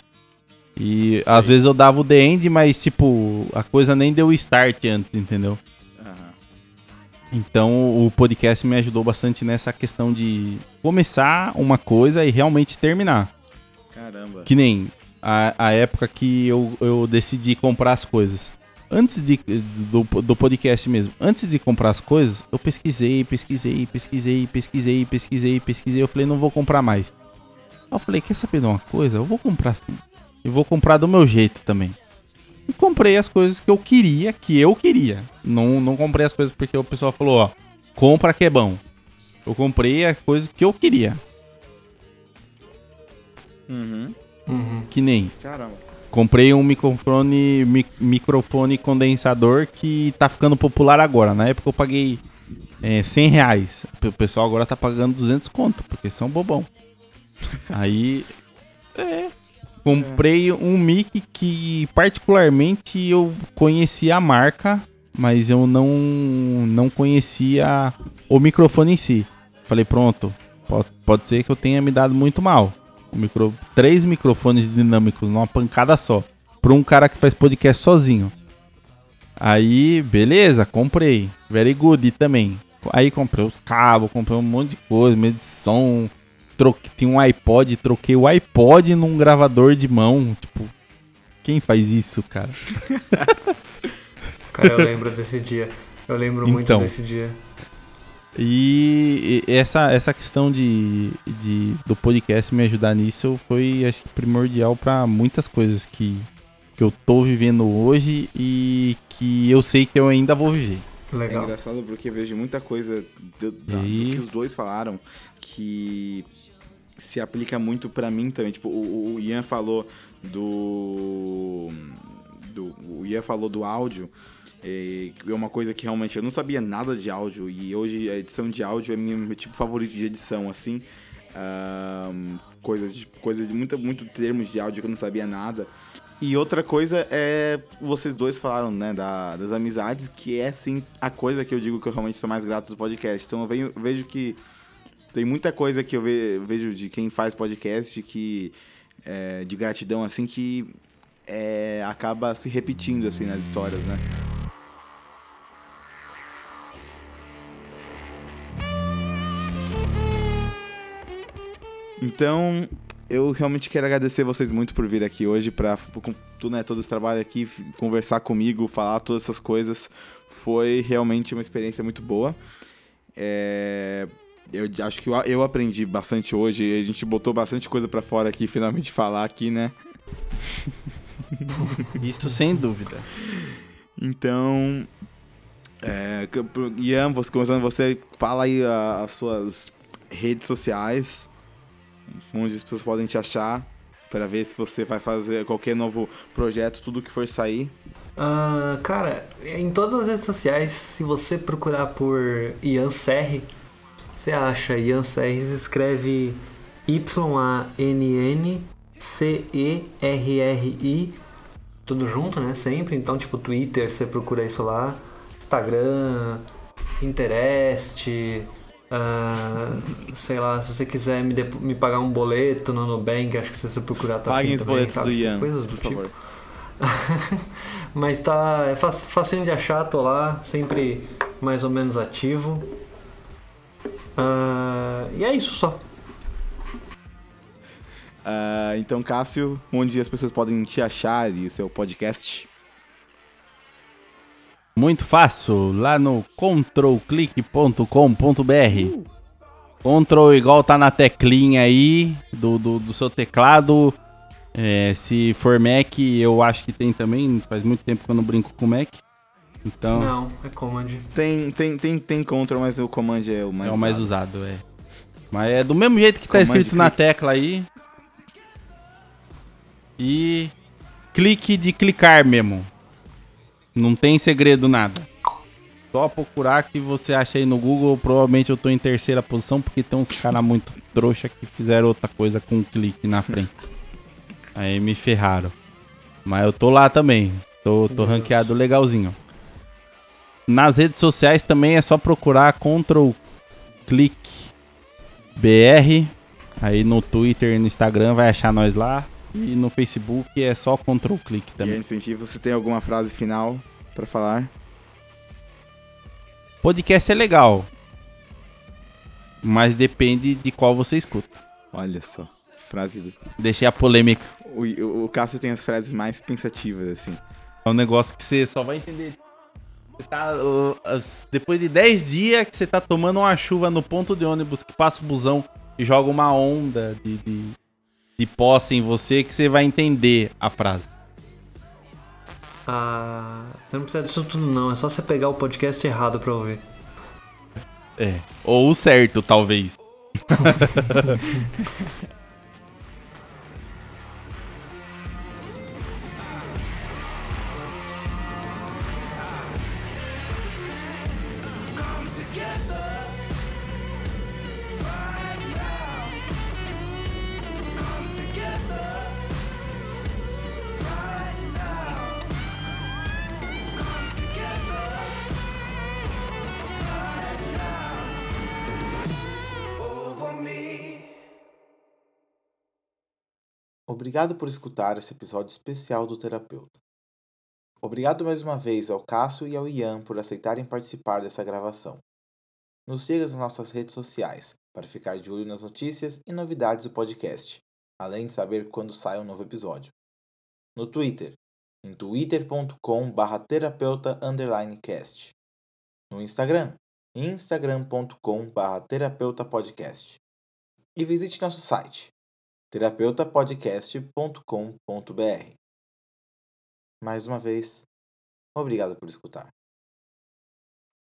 E
Sei.
às vezes eu dava o the end, mas tipo, a coisa nem deu start antes, entendeu? Então o podcast me ajudou bastante nessa questão de começar uma coisa e realmente terminar.
Caramba.
Que nem a, a época que eu, eu decidi comprar as coisas. Antes de, do, do podcast mesmo, antes de comprar as coisas, eu pesquisei, pesquisei, pesquisei, pesquisei, pesquisei, pesquisei. Eu falei, não vou comprar mais. Eu falei, quer saber de uma coisa? Eu vou comprar sim. E vou comprar do meu jeito também. E comprei as coisas que eu queria, que eu queria. Não, não comprei as coisas porque o pessoal falou, ó, compra que é bom. Eu comprei as coisas que eu queria.
Uhum.
Uhum.
Que nem
Caramba.
Comprei um microfone, mi- microfone condensador que tá ficando popular agora. Na época eu paguei é, 100 reais. O pessoal agora tá pagando 200 conto, porque são bobão. Aí, é, comprei um mic que particularmente eu conhecia a marca, mas eu não, não conhecia o microfone em si. Falei, pronto, pode, pode ser que eu tenha me dado muito mal. Micro, três microfones dinâmicos numa pancada só. Pra um cara que faz podcast sozinho. Aí, beleza, comprei. Very good também. Aí comprei os cabos, comprei um monte de coisa, meio de som. Troquei, tinha um iPod, troquei o iPod num gravador de mão. Tipo, quem faz isso, cara?
Cara, eu lembro desse dia. Eu lembro muito
Então.
desse dia.
E essa, essa questão de, de do podcast me ajudar nisso foi acho, que, primordial para muitas coisas que, que eu tô vivendo hoje e que eu sei que eu ainda vou viver.
É
Legal.
engraçado porque vejo muita coisa do, do
E-
que os dois falaram que se aplica muito pra mim também. Tipo, o, o Ian falou do, do. O Ian falou do áudio. E É uma coisa que realmente eu não sabia nada de áudio e hoje a edição de áudio é meu, tipo favorito de edição, assim. Ahn, coisas de, coisas de muito, muito termos de áudio que eu não sabia nada. E outra coisa é, vocês dois falaram, né, da- das amizades, que é, sim, a coisa que eu digo que eu realmente sou mais grato do podcast. Então eu venho- vejo que tem muita coisa que eu ve- vejo de quem faz podcast que é, de gratidão, assim, que é, acaba se repetindo, assim, nas histórias, né? Então, eu realmente quero agradecer vocês muito por vir aqui hoje para né, todo esse trabalho aqui, conversar comigo, falar todas essas coisas. Foi realmente uma experiência muito boa. É, eu acho que eu, eu aprendi bastante hoje. A gente botou bastante coisa para fora aqui, finalmente falar aqui, né?
Isso sem dúvida.
Então, é, Ian, você, começando você, fala aí as suas redes sociais, onde as pessoas podem te achar, para ver se você vai fazer qualquer novo projeto, tudo que for sair.
Ah, cara, em todas as redes sociais, se você procurar por Ian Serri, você acha Ian Serri, se escreve Y-A-N-N-C-E-R-R-I, tudo junto, né? Sempre. Então, tipo, Twitter, você procura isso lá. Instagram, Pinterest, ah, sei lá, se você quiser me, me pagar um boleto no Nubank, acho que se você procurar tá
Paguem
assim
os
também,
boletos
sabe?
do Ian,
Coisas do tipo.
favor.
Mas tá. É fac- facinho de achar, tô lá, sempre mais ou menos ativo. Ah, e é isso só.
Ah, então, Cássio, onde as pessoas podem te achar e seu podcast?
Muito fácil, lá no controlclick.com.br. Control igual tá na teclinha aí do, do, do seu teclado. É, se for Mac, eu acho que tem também. Faz muito tempo que eu não brinco com Mac. Então
Não, é Command.
Tem, tem, tem, tem contra, mas o Command é o mais
é o mais
usado.
usado, é. Mas é do mesmo jeito que tá
Command
escrito na tecla aí. E clique de clicar mesmo. Não tem segredo nada. Só procurar que você acha aí no Google. Provavelmente eu tô em terceira posição porque tem uns caras muito trouxa que fizeram outra coisa com um clique na frente. aí me ferraram. Mas eu tô lá também. Tô, tô ranqueado legalzinho. Nas redes sociais também é só procurar Ctrl Click BR. Aí no Twitter e no Instagram vai achar nós lá. E no Facebook é só Ctrl Click
E
também.
incentivo, você tem alguma frase final pra falar?
Podcast é legal. Mas depende de qual você escuta.
Olha só, frase do...
Deixei a polêmica.
O, o, o Cássio tem as frases mais pensativas, assim.
É um negócio que você só vai entender. Você tá, depois de 10 dias que você tá tomando uma chuva no ponto de ônibus que passa o busão e joga uma onda de, de, de posse em você que você vai entender a frase.
Ah, você não precisa disso tudo, não. É só você pegar o podcast errado pra ouvir.
É. Ou o certo, talvez.
Obrigado por escutar esse episódio especial do Terapeuta. Obrigado mais uma vez ao Cássio e ao Ian por aceitarem participar dessa gravação. Nos siga nas nossas redes sociais para ficar de olho nas notícias e novidades do podcast, além de saber quando sai um novo episódio. No Twitter, em twitter.com terapeuta cast. No Instagram, e instagram.com.br terapeutapodcast. E visite nosso site terapeutapodcast.com.br. Mais uma vez, obrigado por escutar.